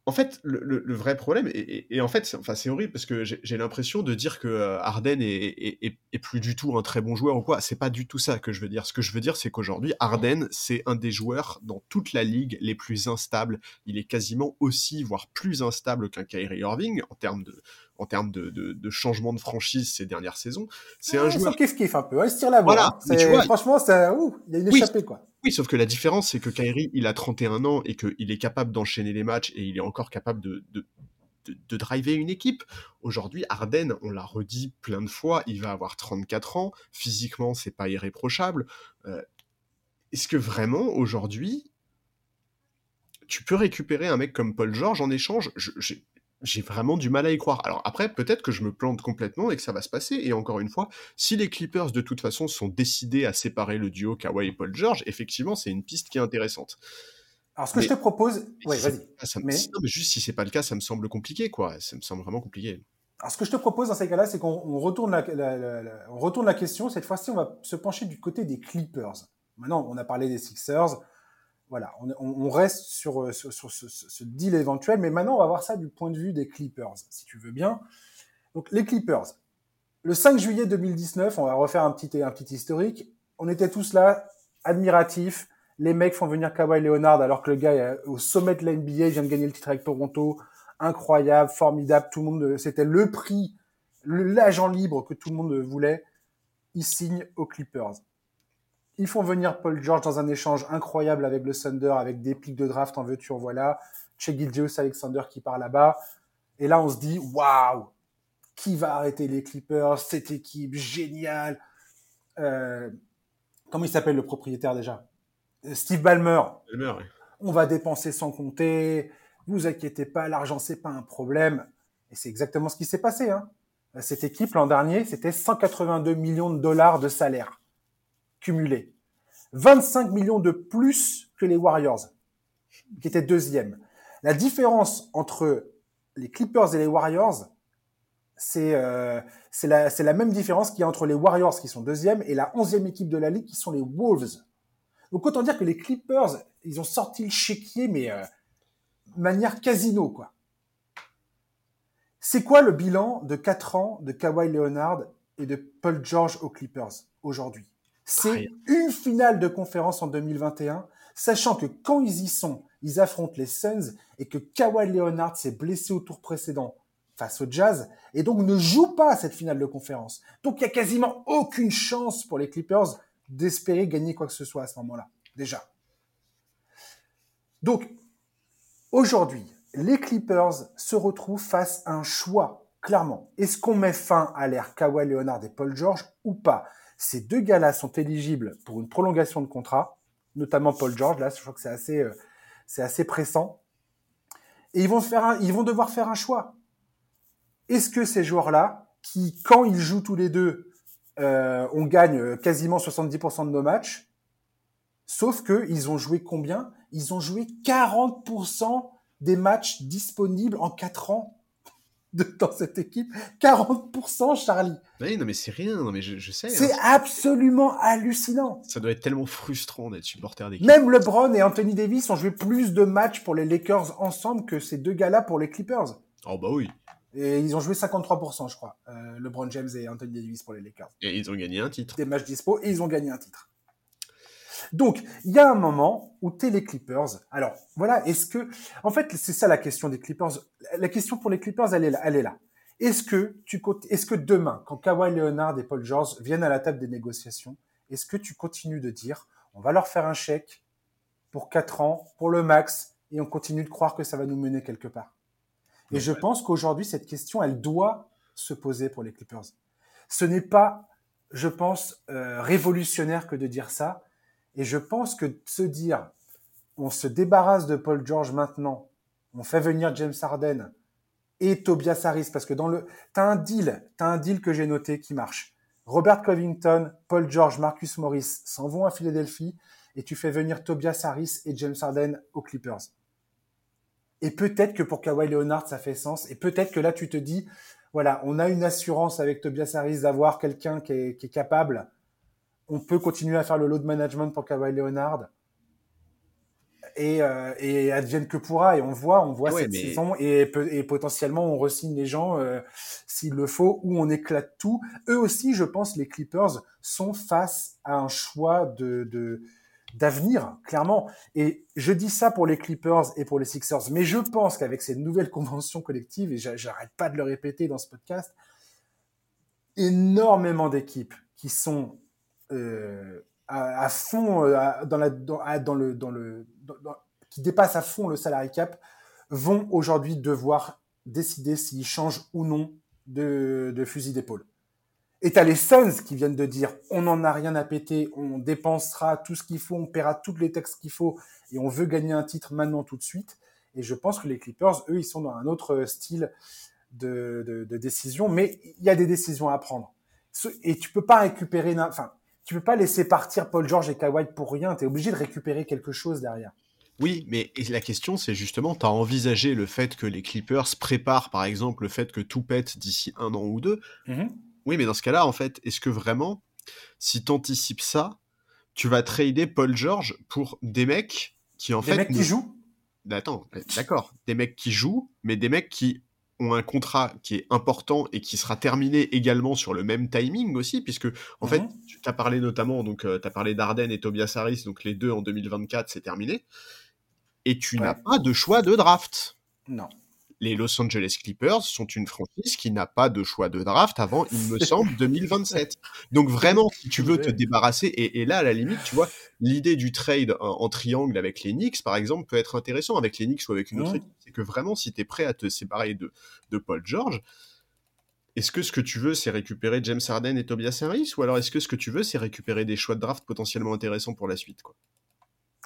En fait, le, vrai problème, et, en fait, enfin, c'est horrible parce que j'ai l'impression de dire que euh, Arden est, plus du tout un très bon joueur ou quoi. C'est pas du tout ça que je veux dire. Ce que je veux dire, c'est qu'aujourd'hui, Arden, c'est un des joueurs dans toute la ligue les plus instables. Il est quasiment aussi, voire plus instable qu'un Kyrie Irving en termes de, en termes de, changement de franchise ces dernières saisons. C'est un joueur. kiff kiff un peu. Hein, il se tire la boîte. Voilà. Hein. Franchement, c'est il y a une échappée quoi. Oui, sauf que la différence, c'est que Kyrie, il a 31 ans et qu'il est capable d'enchaîner les matchs et il est encore capable de, de, driver une équipe. Aujourd'hui, Arden, on l'a redit plein de fois, il va avoir 34 ans. Physiquement, c'est pas irréprochable. Euh, est-ce que vraiment, aujourd'hui, tu peux récupérer un mec comme Paul George en échange? J'ai vraiment du mal à y croire. Alors après, peut-être que je me plante complètement et que ça va se passer. Et encore une fois, si les Clippers de toute façon sont décidés à séparer le duo Kawhi et Paul George, effectivement, c'est une piste qui est intéressante. Alors ce que je te propose, ouais, vas-y. mais... Non, mais juste si c'est pas le cas, ça me semble compliqué, quoi. Ça me semble vraiment compliqué. Alors ce que je te propose dans ces cas-là, c'est qu'on retourne la, on retourne la question. Cette fois-ci, on va se pencher du côté des Clippers. Maintenant, on a parlé des Sixers voilà, on, reste sur, euh, ce, deal éventuel, mais maintenant on va voir ça du point de vue des Clippers, si tu veux bien. Donc les Clippers, le 5 juillet 2019, on va refaire un petit, un petit historique. On était tous là, admiratifs. Les mecs font venir Kawhi Leonard alors que le gars est au sommet de la NBA, vient de gagner le titre avec Toronto. Incroyable, formidable, tout le monde, c'était le prix, l'agent libre que tout le monde voulait. Il signe aux Clippers. Ils font venir Paul George dans un échange incroyable avec le Thunder, avec des pics de draft en veux-tu, en voilà. Chez Gilgeous Alexander qui part là-bas. Et là, on se dit, waouh, qui va arrêter les Clippers? Cette équipe géniale. Euh, comment il s'appelle le propriétaire déjà? Steve Ballmer. Ballmer On va dépenser sans compter. Vous inquiétez pas, l'argent c'est pas un problème. Et c'est exactement ce qui s'est passé. Hein. Cette équipe l'an dernier, c'était 182 millions de dollars de salaire cumulé. 25 millions de plus que les Warriors, qui étaient deuxième. La différence entre les Clippers et les Warriors, c'est euh, la, la, même différence qu'il y a entre les Warriors qui sont deuxième et la onzième équipe de la ligue qui sont les Wolves. Donc autant dire que les Clippers, ils ont sorti le chéquier, mais euh, manière casino, quoi. C'est quoi le bilan de 4 ans de Kawhi Leonard et de Paul George aux Clippers aujourd'hui? C'est une finale de conférence en 2021, sachant que quand ils y sont, ils affrontent les Suns et que Kawhi Leonard s'est blessé au tour précédent face au Jazz et donc ne joue pas à cette finale de conférence. Donc il y a quasiment aucune chance pour les Clippers d'espérer gagner quoi que ce soit à ce moment-là, déjà. Donc aujourd'hui, les Clippers se retrouvent face à un choix, clairement. Est-ce qu'on met fin à l'ère Kawhi Leonard et Paul George ou pas? Ces deux gars-là sont éligibles pour une prolongation de contrat, notamment Paul George. Là, je crois que c'est assez, euh, c'est assez pressant. Et ils vont faire ils vont devoir faire un choix. Est-ce que ces joueurs-là, qui, quand ils jouent tous les deux, euh, on gagne quasiment 70% de nos matchs, sauf que ils ont joué combien? Ils ont joué 40% des matchs disponibles en 4 ans dans cette équipe. 40%, Charlie. Oui, non, mais c'est rien, non, mais je, sais. C'est hein. absolument hallucinant. Ça doit être tellement frustrant d'être supporter d'équipe. Même LeBron et Anthony Davis ont joué plus de matchs pour les Lakers ensemble que ces deux gars-là pour les Clippers. Oh, bah oui. Et ils ont joué 53%, je crois. Euh, LeBron James et Anthony Davis pour les Lakers. Et ils ont gagné un titre. Des matchs dispo et ils ont gagné un titre. Donc, il y a un moment où t'es les Clippers. Alors, voilà, est-ce que, en fait, c'est ça la question des Clippers. La question pour les Clippers, elle est là. Est-ce que tu, est-ce que demain, quand Kawhi Leonard et Paul George viennent à la table des négociations, est-ce que tu continues de dire, on va leur faire un chèque pour 4 ans, pour le max, et on continue de croire que ça va nous mener quelque part? Et je pense qu'aujourd'hui, cette question, elle doit se poser pour les Clippers. Ce n'est pas, je pense, euh, révolutionnaire que de dire ça. Et je pense que se dire, on se débarrasse de Paul George maintenant, on fait venir James Harden et Tobias Harris, parce que dans le, t'as un deal, t'as un deal que j'ai noté qui marche. Robert Covington, Paul George, Marcus Morris s'en vont à Philadelphie et tu fais venir Tobias Harris et James Harden aux Clippers. Et peut-être que pour Kawhi Leonard, ça fait sens. Et peut-être que là, tu te dis, voilà, on a une assurance avec Tobias Harris d'avoir quelqu'un qui est, qui est capable on peut continuer à faire le load management pour Kawhi Leonard. et, euh, et advienne que pourra. Et on voit, on voit cette saison et, et, potentiellement on resigne les gens euh, s'il le faut ou on éclate tout. Eux aussi, je pense, les Clippers sont face à un choix de, de d'avenir, clairement. Et je dis ça pour les Clippers et pour les Sixers, mais je pense qu'avec ces nouvelles conventions collectives, et j'arrête pas de le répéter dans ce podcast, énormément d'équipes qui sont euh, à, fond euh, dans, le, qui dépassent à fond le salary cap vont aujourd'hui devoir décider s'ils changent ou non de, fusil d'épaule. Et t'as les Suns qui viennent de dire on n'en a rien à péter, on dépensera tout ce qu'il faut, on paiera toutes les textes qu'il faut et on veut gagner un titre maintenant tout de suite. Et je pense que les Clippers, eux, ils sont dans un autre style de, de, de décision, mais il y a des décisions à prendre. Et tu peux pas récupérer, enfin, tu peux pas laisser partir Paul George et Kawhi pour rien. Tu es obligé de récupérer quelque chose derrière. Oui, mais la question, c'est justement, tu as envisagé le fait que les Clippers préparent, par exemple, le fait que tout pète d'ici un an ou deux. Mm-hmm. Oui, mais dans ce cas-là, en fait, est-ce que vraiment, si tu anticipes ça, tu vas trader Paul George pour des mecs qui, en fait. Des mecs qui jouent Attends, d'accord. Des mecs qui jouent, mais des mecs qui ont un contrat qui est important et qui sera terminé également sur le même timing aussi, puisque en fait, tu as parlé notamment, donc euh, tu as parlé d'Arden et Tobias Harris, donc les deux en 2024, c'est terminé. Et tu n'as pas de choix de draft. Non les Los Angeles Clippers sont une franchise qui n'a pas de choix de draft avant, il me semble, 2027. Donc vraiment, si tu veux te débarrasser, et, là, à la limite, tu vois, l'idée du trade en, triangle avec les Knicks, par exemple, peut être intéressant avec les Knicks ou avec une autre équipe. C'est que vraiment, si tu es prêt à te séparer de, de Paul George, est-ce que ce que tu veux, c'est récupérer James Harden et Tobias Harris, ou alors est-ce que ce que tu veux, c'est récupérer des choix de draft potentiellement intéressants pour la suite quoi?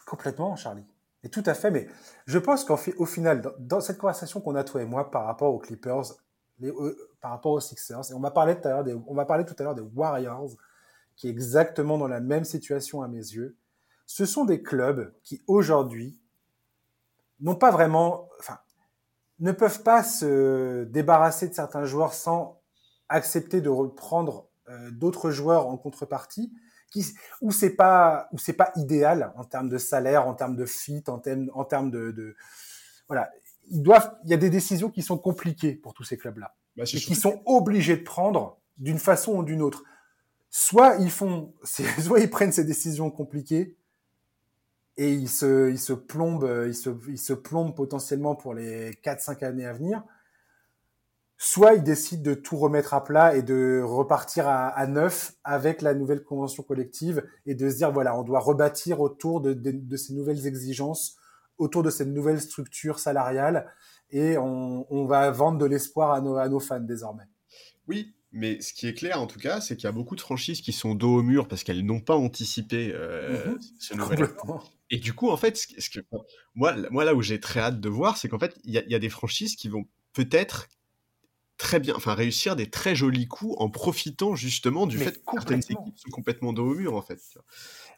Complètement, Charlie. Et tout à fait, mais je pense qu'au final, dans, cette conversation qu'on a toi et moi par rapport aux Clippers, euh, par rapport aux Sixers, et on va parler tout à l'heure des, on va parler tout à l'heure des Warriors, qui est exactement dans la même situation à mes yeux. Ce sont des clubs qui aujourd'hui n'ont pas vraiment, enfin, ne peuvent pas se débarrasser de certains joueurs sans accepter de reprendre euh, d'autres joueurs en contrepartie qui, où c'est pas, où c'est pas idéal en termes de salaire, en termes de fit, en termes, en termes de, de, voilà. Ils doivent, il y a des décisions qui sont compliquées pour tous ces clubs-là. Bah, et qui sont obligés de prendre d'une façon ou d'une autre. Soit ils font, soit ils prennent ces décisions compliquées et ils se, ils se plombent, ils se, ils se plombent potentiellement pour les 4-5 années à venir soit ils décident de tout remettre à plat et de repartir à, neuf avec la nouvelle convention collective et de se dire voilà on doit rebâtir autour de, ces nouvelles exigences autour de cette nouvelle structure salariale et on, va vendre de l'espoir à nos, à nos fans désormais. Oui, mais ce qui est clair en tout cas, c'est qu'il y a beaucoup de franchises qui sont dos au mur parce qu'elles n'ont pas anticipé euh, mhm. ce nouvel Et du coup, en fait, ce, que, moi, moi, là où j'ai très hâte de voir, c'est qu'en fait, il y, y, a des franchises qui vont peut-être très bien, enfin réussir des très jolis coups en profitant justement du fait que certaines équipes sont complètement dos au mur en fait.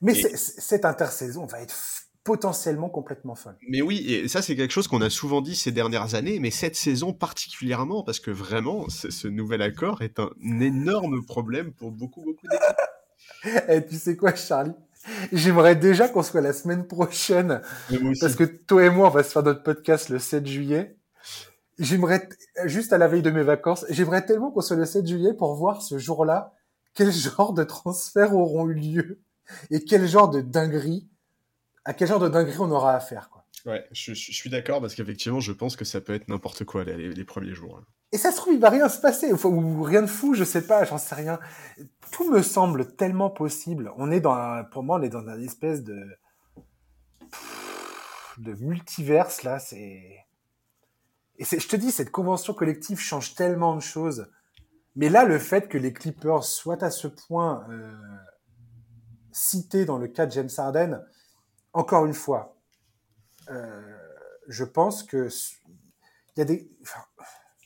Mais cette intersaison va être potentiellement complètement folle. Mais oui, et ça c'est quelque chose qu'on a souvent dit ces dernières années, mais cette saison particulièrement parce que vraiment ce nouvel accord est un énorme problème pour beaucoup beaucoup d'équipes. et tu sais quoi Charlie? J'aimerais déjà qu'on soit la semaine prochaine. Parce que toi et moi, on va se faire notre podcast le 7 juillet j'aimerais, juste à la veille de mes vacances, j'aimerais tellement qu'on soit le 7 juillet pour voir ce jour-là quel genre de transferts auront eu lieu et quel genre de dinguerie, à quel genre de dinguerie on aura à faire, quoi. Ouais, je, suis d'accord parce qu'effectivement, je pense que ça peut être n'importe quoi les, premiers jours. Hein. Et ça se trouve, il va rien se passer, ou, rien de fou, je sais pas, j'en sais rien. Tout me semble tellement possible. On est dans un, pour moi, on est dans une espèce de, de multiverse, là, c'est, et je te dis, cette convention collective change tellement de choses. Mais là, le fait que les Clippers soient à ce point euh, cités dans le cas de James Harden, encore une fois, euh, je pense que il y a des,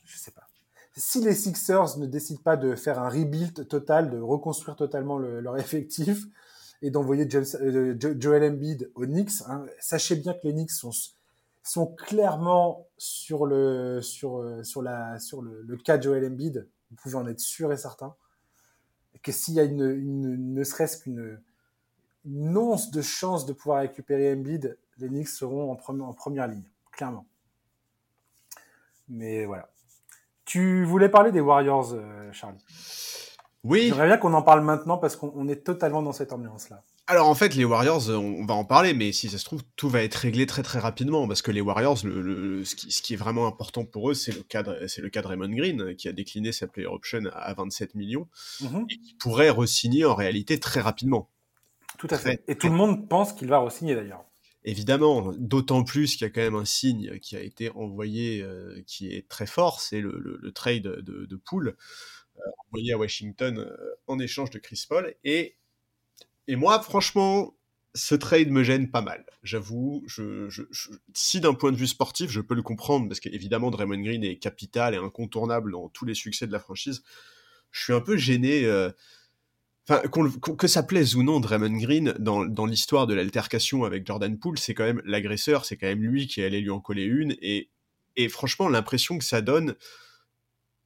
je sais pas. Si les Sixers ne décident pas de faire un rebuild total, de reconstruire totalement leur effectif et d'envoyer euh, Joel Embiid aux Knicks, hein, sachez bien que les Knicks sont sont clairement sur le sur euh, sur la sur le, le cas de Joel Embiid. Vous pouvez en être sûr et certain que s'il y a une, une ne serait-ce qu'une une once de chance de pouvoir récupérer Embiid, les Knicks seront en, en première ligne, clairement. Mais voilà. Tu voulais parler des Warriors, euh, Charlie? Oui. J'aimerais bien qu'on en parle maintenant parce qu'on est totalement dans cette ambiance-là. Alors en fait, les Warriors, on va en parler, mais si ça se trouve, tout va être réglé très très rapidement parce que les Warriors, le, ce, qui, est vraiment important pour eux, c'est le cadre, c'est le cadre Raymond Green qui a décliné sa player option à 27 millions mm-hmm. et qui pourrait re-signer en réalité très rapidement. Tout à fait. Et tout le monde pense qu'il va re-signer d'ailleurs. Évidemment, d'autant plus qu'il y a quand même un signe qui a été envoyé, euh, qui est très fort, c'est le, trade de, de Poole, euh, envoyé à Washington euh, en échange de Chris Paul. Et, et moi, franchement, ce trade me gêne pas mal. J'avoue, si d'un point de vue sportif, je peux le comprendre, parce qu'évidemment, Draymond Green est capital et incontournable dans tous les succès de la franchise. Je suis un peu gêné Enfin, que ça plaise ou non, Draymond Green, dans, l'histoire de l'altercation avec Jordan Poole, c'est quand même l'agresseur, c'est quand même lui qui allait lui en coller une. Et franchement, l'impression que ça donne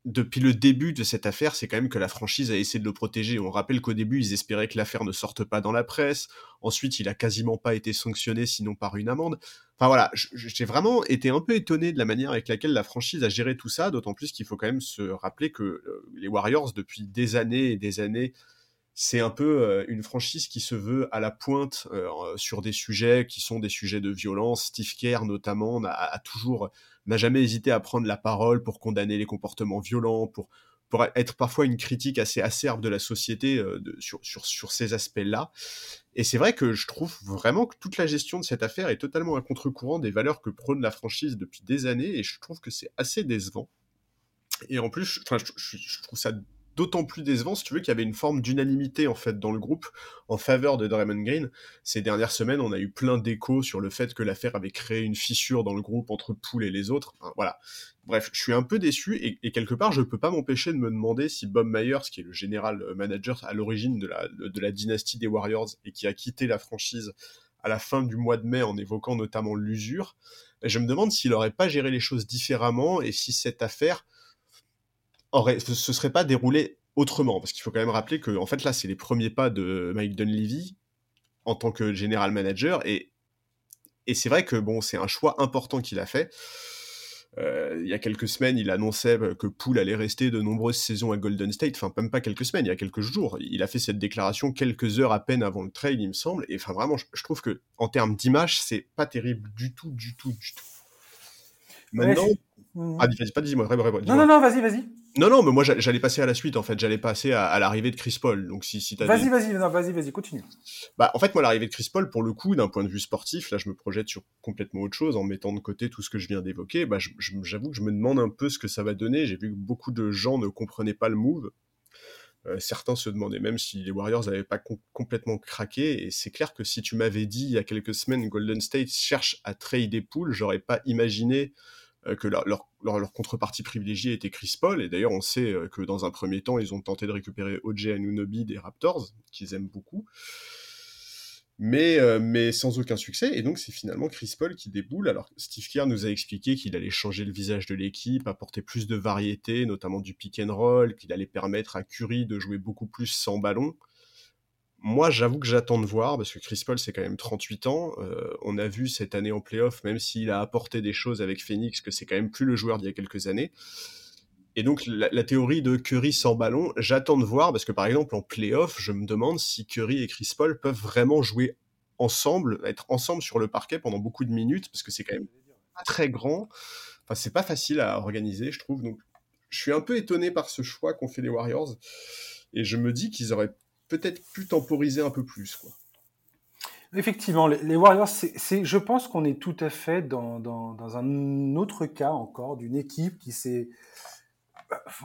depuis le début de cette affaire, c'est quand même que la franchise a essayé de le protéger. On rappelle qu'au début, ils espéraient que l'affaire ne sorte pas dans la presse. Ensuite, il a quasiment pas été sanctionné, sinon par une amende. Enfin voilà, j'ai vraiment été un peu étonné de la manière avec laquelle la franchise a géré tout ça, d'autant plus qu'il faut quand même se rappeler que euh, les Warriors, depuis des années et des années, c'est un peu euh, une franchise qui se veut à la pointe euh, sur des sujets qui sont des sujets de violence. Steve Kerr notamment a, toujours n'a jamais hésité à prendre la parole pour condamner les comportements violents, pour pour être parfois une critique assez acerbe de la société euh, sur, sur, sur ces aspects-là. Et c'est vrai que je trouve vraiment que toute la gestion de cette affaire est totalement à contre-courant des valeurs que prône la franchise depuis des années, et je trouve que c'est assez décevant. Et en plus, je, je trouve ça d'autant plus décevant, si tu veux, qu'il y avait une forme d'unanimité en fait dans le groupe en faveur de Draymond Green. Ces dernières semaines, on a eu plein d'échos sur le fait que l'affaire avait créé une fissure dans le groupe entre Poole et les autres. voilà. Bref, je suis un peu déçu et, quelque part, je peux pas m'empêcher de me demander si Bob Myers, qui est le général manager à l'origine de la, de la dynastie des Warriors et qui a quitté la franchise à la fin du mois de mai en évoquant notamment l'usure, je me demande s'il aurait pas géré les choses différemment et si cette affaire aurait, ce serait pas déroulé autrement, parce qu'il faut quand même rappeler que en fait là c'est les premiers pas de Mike Dunleavy en tant que general manager et et c'est vrai que bon c'est un choix important qu'il a fait. Euh, il y a quelques semaines, il annonçait que Poole allait rester de nombreuses saisons à Golden State. Enfin, même pas quelques semaines, il y a quelques jours. Il a fait cette déclaration quelques heures à peine avant le trade, il me semble. Et enfin, vraiment, je, trouve que en termes d'image, c'est pas terrible du tout, du tout, du tout. Maintenant, ah, vas-y, pas dis-moi. Non, non, non, vas-y, vas-y. Non, non, mais moi j'allais passer à la suite en fait. J'allais passer à, l'arrivée de Chris Paul. Donc si, si Vas-y, vas-y, vas-y, vas-y, continue. Bah, en fait, moi l'arrivée de Chris Paul, pour le coup, d'un point de vue sportif, là je me projette sur complètement autre chose en mettant de côté tout ce que je viens d'évoquer. Bah, j'avoue que je me demande un peu ce que ça va donner. J'ai vu que beaucoup de gens ne comprenaient pas le move. Euh, certains se demandaient même si les Warriors n'avaient pas complètement craqué. Et c'est clair que si tu m'avais dit il y a quelques semaines Golden State cherche à trader Pool, j'aurais pas imaginé euh, que leur, contrepartie privilégiée était Chris Paul, et d'ailleurs on sait euh, que dans un premier temps ils ont tenté de récupérer OJ Anunoby des Raptors, qu'ils aiment beaucoup, mais, euh, mais sans aucun succès, et donc c'est finalement Chris Paul qui déboule, alors Steve Kerr nous a expliqué qu'il allait changer le visage de l'équipe, apporter plus de variété, notamment du pick and roll, qu'il allait permettre à Curry de jouer beaucoup plus sans ballon, moi, j'avoue que j'attends de voir, parce que Chris Paul, c'est quand même 38 ans. Euh, on a vu cette année en playoff, même s'il a apporté des choses avec Phoenix, que c'est quand même plus le joueur d'il y a quelques années. Et donc, la, théorie de Curry sans ballon, j'attends de voir, parce que par exemple, en playoff, je me demande si Curry et Chris Paul peuvent vraiment jouer ensemble, être ensemble sur le parquet pendant beaucoup de minutes, parce que c'est quand même pas très grand. Enfin, c'est pas facile à organiser, je trouve. Donc, je suis un peu étonné par ce choix qu'ont fait les Warriors. Et je me dis qu'ils auraient peut-être pu temporiser un peu plus. Quoi. Effectivement, les, Warriors, c'est, je pense qu'on est tout à fait dans, dans, un autre cas encore d'une équipe qui s'est.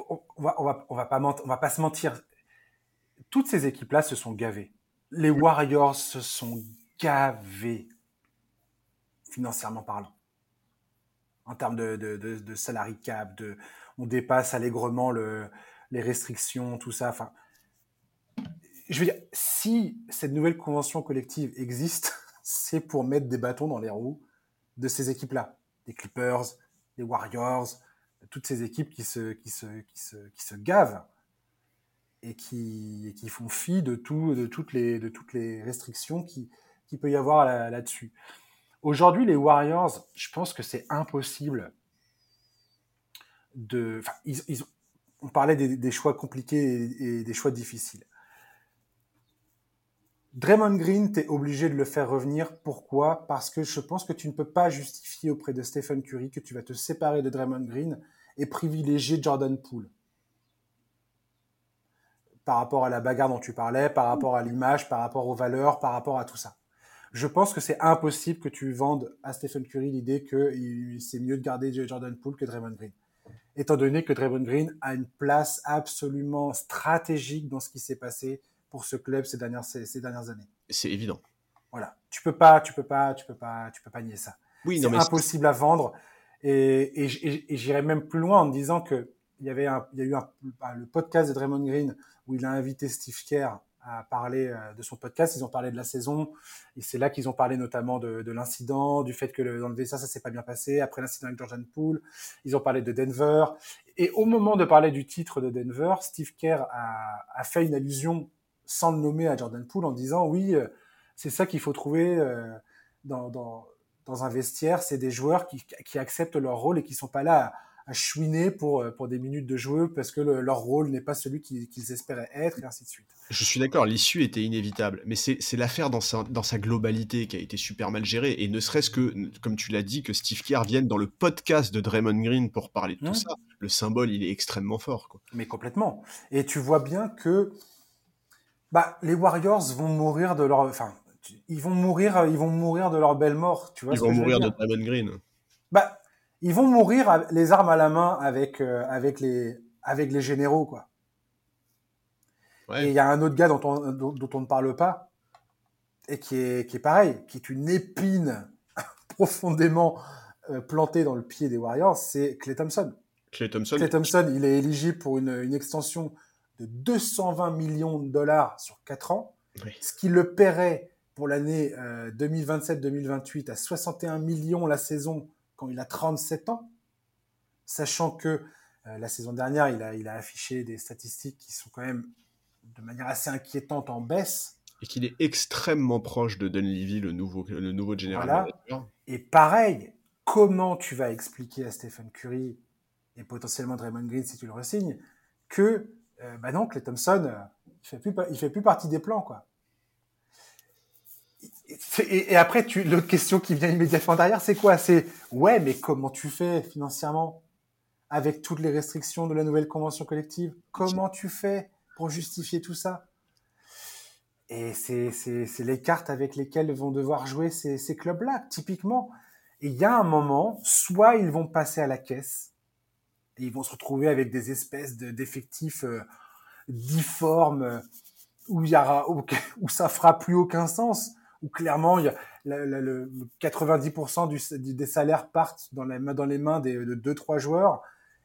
On va, on va, on va, pas on va pas se mentir. Toutes ces équipes-là se sont gavées. Les Warriors se sont gavés, financièrement parlant. En termes de, de, de, de salary cap, de, on dépasse allègrement le, les restrictions, tout ça. Enfin, je veux dire, si cette nouvelle convention collective existe, c'est pour mettre des bâtons dans les roues de ces équipes-là, des Clippers, des Warriors, toutes ces équipes qui se, qui se, qui se, qui se gavent et qui, qui font fi de tout, de toutes les, de toutes les restrictions qui, qui peut y avoir là-dessus. Aujourd'hui, les Warriors, je pense que c'est impossible de. Ils, ils, on parlait des, des choix compliqués et, et, des choix difficiles. Draymond Green, tu obligé de le faire revenir. Pourquoi? Parce que je pense que tu ne peux pas justifier auprès de Stephen Curry que tu vas te séparer de Draymond Green et privilégier Jordan Poole. Par rapport à la bagarre dont tu parlais, par rapport à l'image, par rapport aux valeurs, par rapport à tout ça. Je pense que c'est impossible que tu vendes à Stephen Curry l'idée que c'est mieux de garder Jordan Poole que Draymond Green. Étant donné que Draymond Green a une place absolument stratégique dans ce qui s'est passé pour ce club ces dernières, ces, ces dernières années. C'est évident. Voilà. Tu peux pas, tu peux pas, tu peux pas, tu peux pas nier ça. Oui, c'est impossible à vendre. Et, et, et j'irais même plus loin en disant que il y avait un, il y a eu un, le podcast de Draymond Green où il a invité Steve Kerr à parler de son podcast. Ils ont parlé de la saison et c'est là qu'ils ont parlé notamment de, de l'incident, du fait que le, dans le vestiaire ça s'est pas bien passé. Après l'incident avec Jordan Poole, ils ont parlé de Denver. Et au moment de parler du titre de Denver, Steve Kerr a, a fait une allusion sans le nommer à Jordan Poole en disant oui, euh, c'est ça qu'il faut trouver euh, dans, dans, dans, un vestiaire, c'est des joueurs qui, qui, acceptent leur rôle et qui sont pas là à, à chouiner pour, euh, pour des minutes de jeu parce que le, leur rôle n'est pas celui qu'ils espéraient être et ainsi de suite. Je suis d'accord, l'issue était inévitable, mais c'est l'affaire dans sa, dans sa globalité qui a été super mal gérée et ne serait-ce que, comme tu l'as dit, que Steve Kerr vienne dans le podcast de Draymond Green pour parler de tout mmh. ça, le symbole il est extrêmement fort. Quoi. Mais complètement. Et tu vois bien que bah, les Warriors vont mourir de leur, enfin, ils vont mourir, ils vont mourir de leur belle mort, tu vois. Ils vont mourir de Draymond Green. Bah, ils vont mourir les armes à la main avec euh, avec les avec les généraux, quoi. Ouais. Et il y a un autre gars dont on dont, dont, on ne parle pas et qui est qui est pareil, qui est une épine profondément euh, plantée dans le pied des Warriors, c'est Clay Thompson. Clay Thompson. Clay Thompson, il est éligible pour une, une extension de 220 millions de dollars sur 4 ans, oui. ce qui le paierait pour l'année euh, 2027-2028 à 61 millions la saison quand il a 37 ans, sachant que euh, la saison dernière, il a, il a affiché des statistiques qui sont quand même de manière assez inquiétante en baisse. Et qu'il est extrêmement proche de Dunleavy, le nouveau, le nouveau général voilà. Et pareil, comment tu vas expliquer à Stephen Curry et potentiellement Draymond Green si tu le resignes que euh, bah non, Clay Thompson, euh, il fait plus, fait plus partie des plans, quoi. Et, après, l'autre question qui vient immédiatement derrière, c'est quoi? C'est ouais, mais comment tu fais financièrement avec toutes les restrictions de la nouvelle convention collective? Comment tu fais pour justifier tout ça? Et c'est les cartes avec lesquelles vont devoir jouer ces, ces clubs-là, typiquement. Et il y a un moment, soit ils vont passer à la caisse, et ils vont se retrouver avec des espèces de, d'effectifs euh, difformes euh, où y aura où, où ça fera plus aucun sens où clairement y a le, le, le 90% du, des salaires partent dans, la, dans les mains des, de deux trois joueurs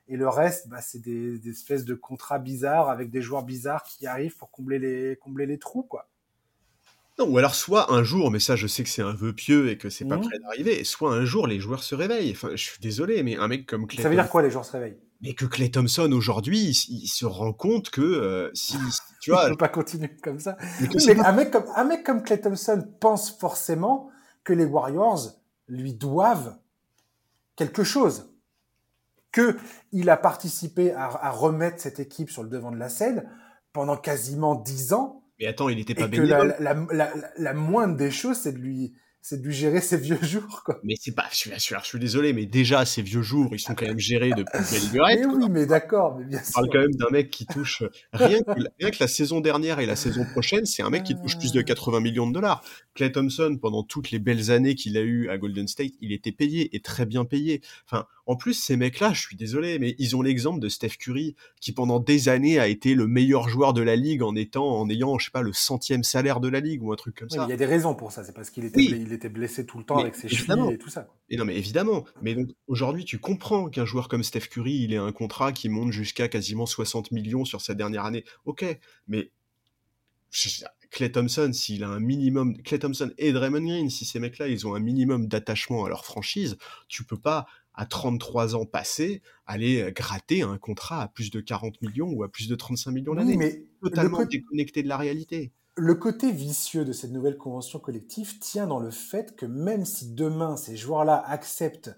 et le reste bah, c'est des, des, espèces de contrats bizarres avec des joueurs bizarres qui arrivent pour combler les combler les trous quoi. Non, ou alors soit un jour, mais ça je sais que c'est un vœu pieux et que c'est pas mmh. prêt d'arriver, soit un jour les joueurs se réveillent. Enfin, je suis désolé, mais un mec comme Clay Ça veut dire quoi les joueurs se réveillent? Mais que Clay Thompson aujourd'hui, il, il, se rend compte que euh, si, tu vois, il peut pas continuer comme ça. Mais, mais pas... un mec comme un mec comme Clay Thompson pense forcément que les Warriors lui doivent quelque chose, que il a participé à, à remettre cette équipe sur le devant de la scène pendant quasiment dix ans mais attends, il n'était pas et que la, la, la, la, moindre des choses, c'est de lui, c'est de lui gérer ses vieux jours, quoi. Mais c'est pas, je suis, je, suis, je suis désolé, mais déjà, ces vieux jours, ils sont quand même gérés depuis belle durée. Mais oui, mais d'accord, mais bien sûr. On parle quand même d'un mec qui touche, rien que, rien que la saison dernière et la saison prochaine, c'est un mec qui touche plus de 80 millions de dollars. Clay Thompson, pendant toutes les belles années qu'il a eues à Golden State, il était payé et très bien payé. Enfin, en plus, ces mecs-là, je suis désolé, mais ils ont l'exemple de Steph Curry, qui pendant des années a été le meilleur joueur de la ligue en étant, en ayant, je sais pas, le centième salaire de la ligue ou un truc comme oui, ça. Il y a des raisons pour ça. C'est parce qu'il était, oui. Il était blessé tout le temps mais avec ses chevilles et tout ça. Et non, mais évidemment. Mais donc, aujourd'hui, tu comprends qu'un joueur comme Steph Curry, il ait un contrat qui monte jusqu'à quasiment 60 millions sur sa dernière année. Ok. Mais, Clay Thompson, s'il a un minimum, Clay Thompson et Draymond Green, si ces mecs-là, ils ont un minimum d'attachement à leur franchise, tu peux pas à 33 ans passés, aller gratter un contrat à plus de 40 millions ou à plus de 35 millions l'année. Oui, mais totalement le... déconnecté de la réalité. Le côté vicieux de cette nouvelle convention collective tient dans le fait que même si demain ces joueurs-là acceptent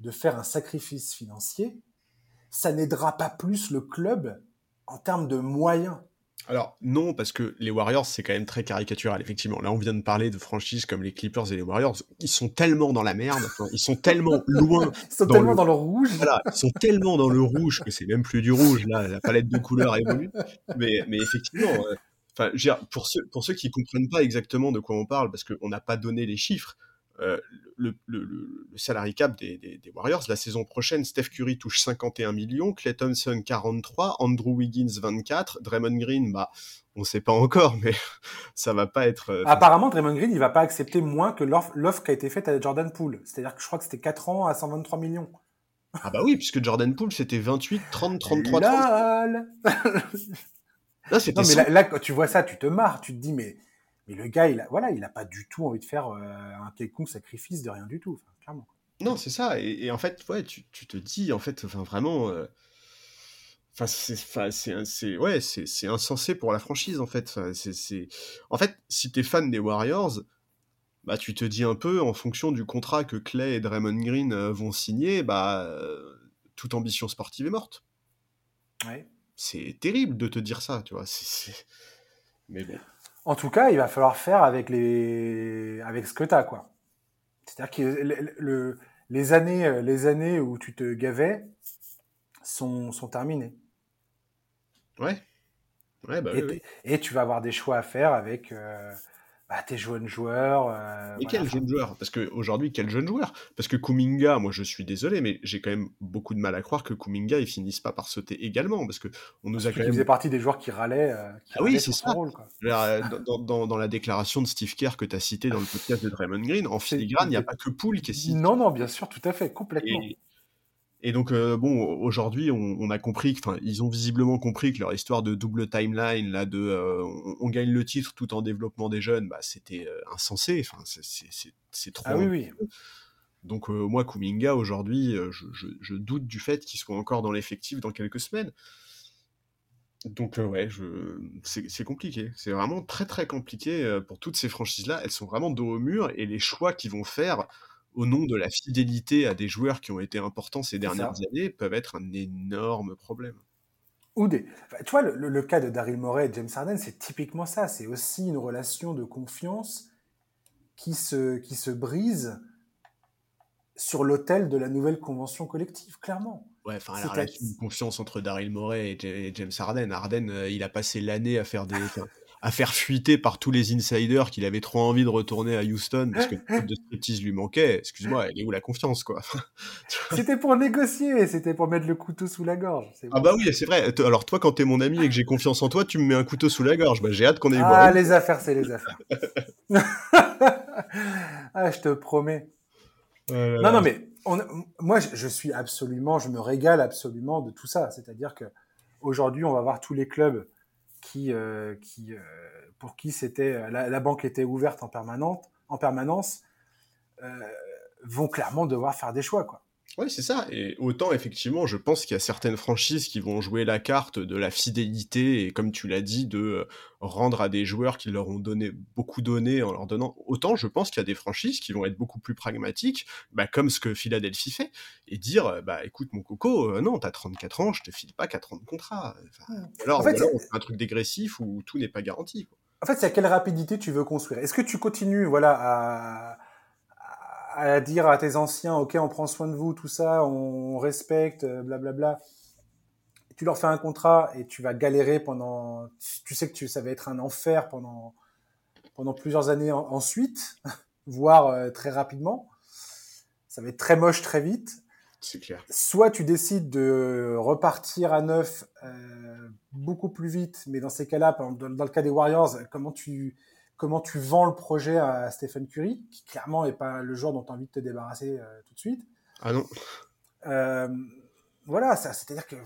de faire un sacrifice financier, ça n'aidera pas plus le club en termes de moyens. Alors non, parce que les Warriors, c'est quand même très caricatural, effectivement. Là, on vient de parler de franchises comme les Clippers et les Warriors. Ils sont tellement dans la merde, ils sont tellement loin. ils sont tellement dans le rouge. Voilà, ils sont tellement dans le rouge que c'est même plus du rouge, là, la palette de couleurs évolue. Mais, mais effectivement, euh, enfin, pour ceux, pour ceux qui comprennent pas exactement de quoi on parle, parce qu'on n'a pas donné les chiffres, euh, le, le, salary cap des, Warriors. La saison prochaine, Steph Curry touche 51 millions, Clay Thompson 43, Andrew Wiggins 24, Draymond Green, bah, on ne sait pas encore, mais ça va pas être. Euh, Apparemment, Draymond Green, il va pas accepter moins que l'offre qui a été faite à Jordan Poole. C'est-à-dire que je crois que c'était 4 ans à 123 millions. Ah bah oui, puisque Jordan Poole, c'était 28, 30, 33, 30. Là, non, mais là, là, quand tu vois ça, tu te marres, tu te dis, mais mais le gars, il a, voilà, il n'a pas du tout envie de faire euh, un quelconque sacrifice de rien du tout, clairement. Non, c'est ça. Et, en fait, ouais, tu, tu, te dis, en fait, enfin, vraiment. Euh, enfin, c'est ouais, c'est insensé pour la franchise, en fait. c'est En fait, si tu es fan des Warriors, bah, tu te dis un peu, en fonction du contrat que Clay et Draymond Green euh, vont signer, bah, toute ambition sportive est morte. Ouais. C'est terrible de te dire ça, tu vois. Mais bon. En tout cas, il va falloir faire avec, les... avec ce que tu as, quoi. C'est-à-dire que les, années, les années où tu te gavais sont, sont terminées. Ouais. ouais bah, et, et, tu vas avoir des choix à faire avec, euh, bah, tes jeunes joueurs. Euh, mais quel jeune joueur? Parce qu'aujourd'hui, quel jeune joueur? Parce que Kuminga, moi je suis désolé, mais j'ai quand même beaucoup de mal à croire que Kuminga il finisse pas par sauter également. Parce que on nous a quand même. faisait partie des joueurs qui râlaient. Euh, ah oui, c'est ça. Rôle, quoi. Euh, dans, dans, la déclaration de Steve Kerr que tu as cité dans le podcast de Draymond Green, en filigrane, il n'y a pas que Poole qui est cité. Non, non, bien sûr, tout à fait, complètement. Et donc, euh, bon, aujourd'hui, on, a compris, enfin, ils ont visiblement compris que leur histoire de double timeline, là, de euh, on, gagne le titre tout en développement des jeunes, bah, c'était euh, insensé. Enfin, c'est trop. Ah oui, oui. Donc, moi, Kuminga, aujourd'hui, je, doute du fait qu'il soit encore dans l'effectif dans quelques semaines. Donc, ouais, c'est compliqué. C'est vraiment très, très compliqué pour toutes ces franchises-là. Elles sont vraiment dos au mur et les choix qu'ils vont faire au nom de la fidélité à des joueurs qui ont été importants ces dernières années, peuvent être un énorme problème. Ou des... tu vois, le, cas de Daryl Morey et James Harden, c'est typiquement ça. C'est aussi une relation de confiance qui se, qui se brise sur l'autel de la nouvelle convention collective, clairement. Ouais, enfin, la relation de confiance entre Daryl Morey et James Harden. Harden, euh, il a passé l'année à faire des à faire fuiter par tous les insiders qu'il avait trop envie de retourner à Houston parce que le de striptease lui manquait. Excuse-moi, elle est où la confiance, quoi? C'était pour négocier, c'était pour mettre le couteau sous la gorge. Ah bah oui, c'est vrai. Alors toi, quand t'es mon ami et que j'ai confiance en toi, tu me mets un couteau sous la gorge. Bah j'ai hâte qu'on ait Ah, les affaires, c'est les affaires. ah, je te promets. non, non, mais moi, je suis absolument, je me régale absolument de tout ça. C'est-à-dire que aujourd'hui, on va voir tous les clubs qui, euh, qui, euh, pour qui c'était la, banque était ouverte en, permanente, en permanence, euh, vont clairement devoir faire des choix. Quoi. Oui, c'est ça. Et autant, effectivement, je pense qu'il y a certaines franchises qui vont jouer la carte de la fidélité et, comme tu l'as dit, de euh, rendre à des joueurs qui leur ont donné beaucoup donné en leur donnant. Autant, je pense qu'il y a des franchises qui vont être beaucoup plus pragmatiques, bah, comme ce que Philadelphie fait, et dire euh, bah écoute, mon coco, euh, non, t'as 34 ans, je te file pas 4 ans de contrat. alors, en fait, on fait un truc dégressif où tout n'est pas garanti. En fait, c'est à quelle rapidité tu veux construire Est-ce que tu continues voilà, à à dire à tes anciens, ok, on prend soin de vous, tout ça, on respecte, euh, blablabla. Tu leur fais un contrat et tu vas galérer pendant, tu sais que tu, ça va être un enfer pendant, pendant plusieurs années ensuite, voire euh, très rapidement. Ça va être très moche très vite. C'est clair. Soit tu décides de repartir à neuf euh, beaucoup plus vite, mais dans ces cas-là, dans, dans, le cas des Warriors, comment tu, comment tu vends le projet à Stephen Curry, qui clairement n'est pas le genre dont tu as envie de te débarrasser euh, tout de suite. Ah non. Euh, voilà, c'est-à-dire que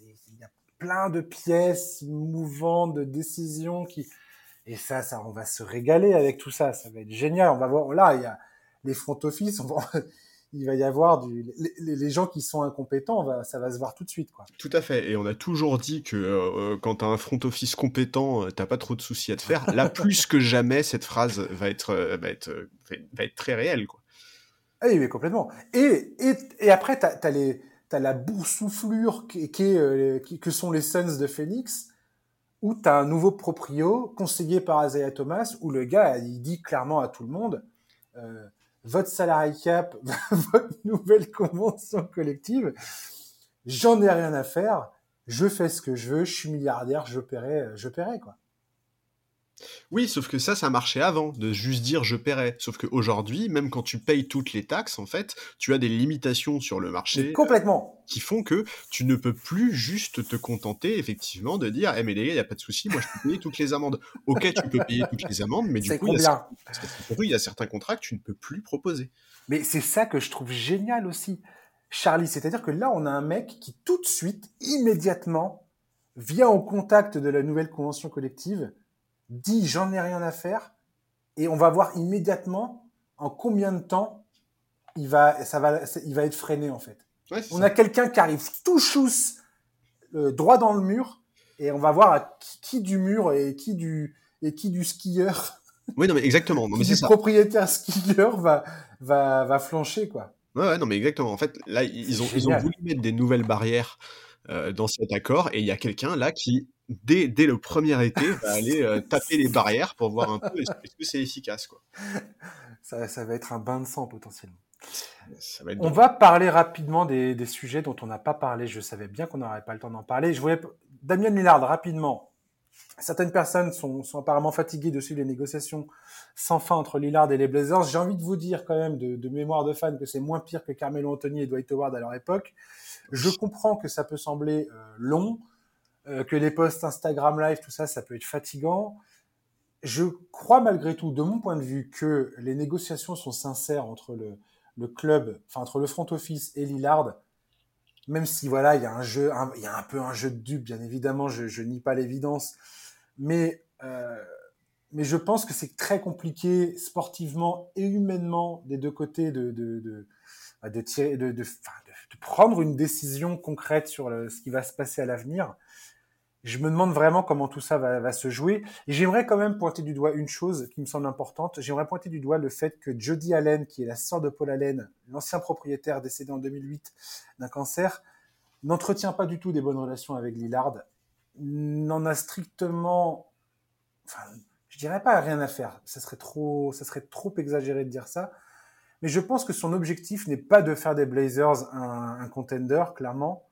il y a plein de pièces mouvantes, de décisions qui et ça, ça, on va se régaler avec tout ça. Ça va être génial. On va voir. Là, il y a les front office. Il va y avoir du, les, gens qui sont incompétents, va, ça va se voir tout de suite, quoi. Tout à fait. Et on a toujours dit que euh, quand tu as un front office compétent, t'as pas trop de soucis à te faire. Là, plus que jamais, cette phrase va être, va être, va être très réelle, quoi. Ah oui, mais complètement. Et, et, et après, tu as, la boursouflure qui, qui, euh, qui, que sont les Suns de Phoenix, où tu as un nouveau proprio conseillé par Isaiah Thomas, où le gars, il dit clairement à tout le monde, euh, votre salarié cap, votre nouvelle convention collective, j'en ai rien à faire, je fais ce que je veux, je suis milliardaire, je paierai, je paierai, quoi. Oui, sauf que ça, ça marchait avant, de juste dire je paierai. Sauf qu'aujourd'hui, même quand tu payes toutes les taxes, en fait, tu as des limitations sur le marché. complètement. qui font que tu ne peux plus juste te contenter, effectivement, de dire, eh, mais les gars, il n'y a pas de souci, moi, je peux payer toutes les amendes. Ok, tu peux payer toutes les amendes, mais du coup, il y, a il y a certains contrats que tu ne peux plus proposer. Mais c'est ça que je trouve génial aussi, Charlie. C'est-à-dire que là, on a un mec qui, tout de suite, immédiatement, vient au contact de la nouvelle convention collective dit j'en ai rien à faire et on va voir immédiatement en combien de temps il va, ça va, il va être freiné en fait. on a quelqu'un qui arrive tout chousse euh, droit dans le mur et on va voir qui, du mur et qui du et qui du skieur. Oui non mais exactement. Non, mais du propriétaire skieur va va va flancher quoi. Ouais, non mais exactement. En fait là ils ont ils ont voulu mettre des nouvelles barrières euh, dans cet accord et il y a quelqu'un là qui dès, dès le premier été, va aller euh, taper les barrières pour voir un peu est-ce que c'est efficace. Quoi. Ça, ça, va être un bain de sang potentiellement. on va parler rapidement des, des sujets dont on n'a pas parlé. Je savais bien qu'on n'aurait pas le temps d'en parler. Je voulais Damien Lillard rapidement. Certaines personnes sont, sont, apparemment fatiguées de suivre les négociations sans fin entre Lillard et les Blazers. J'ai envie de vous dire quand même de, de mémoire de fan que c'est moins pire que Carmelo Anthony et Dwight Howard à leur époque. Je comprends que ça peut sembler euh, long, euh, que les posts Instagram Live, tout ça, ça peut être fatigant. Je crois malgré tout, de mon point de vue, que les négociations sont sincères entre le, club, enfin entre le front office et Lillard, même si voilà, il y a un jeu, il y a un peu un jeu de dupe, bien évidemment, je, je nie pas l'évidence, mais euh, mais je pense que c'est très compliqué sportivement et humainement des deux côtés de de de, tirer de, prendre une décision concrète sur ce qui va se passer à l'avenir je me demande vraiment comment tout ça va, va se jouer. Et j'aimerais quand même pointer du doigt une chose qui me semble importante. J'aimerais pointer du doigt le fait que Jody Allen, qui est la sœur de Paul Allen, l'ancien propriétaire décédé en 2008 d'un cancer, n'entretient pas du tout des bonnes relations avec Lillard, n'en a strictement, enfin, je dirais pas rien à faire. Ça serait trop, ça serait trop exagéré de dire ça. Mais je pense que son objectif n'est pas de faire des Blazers un, contender, clairement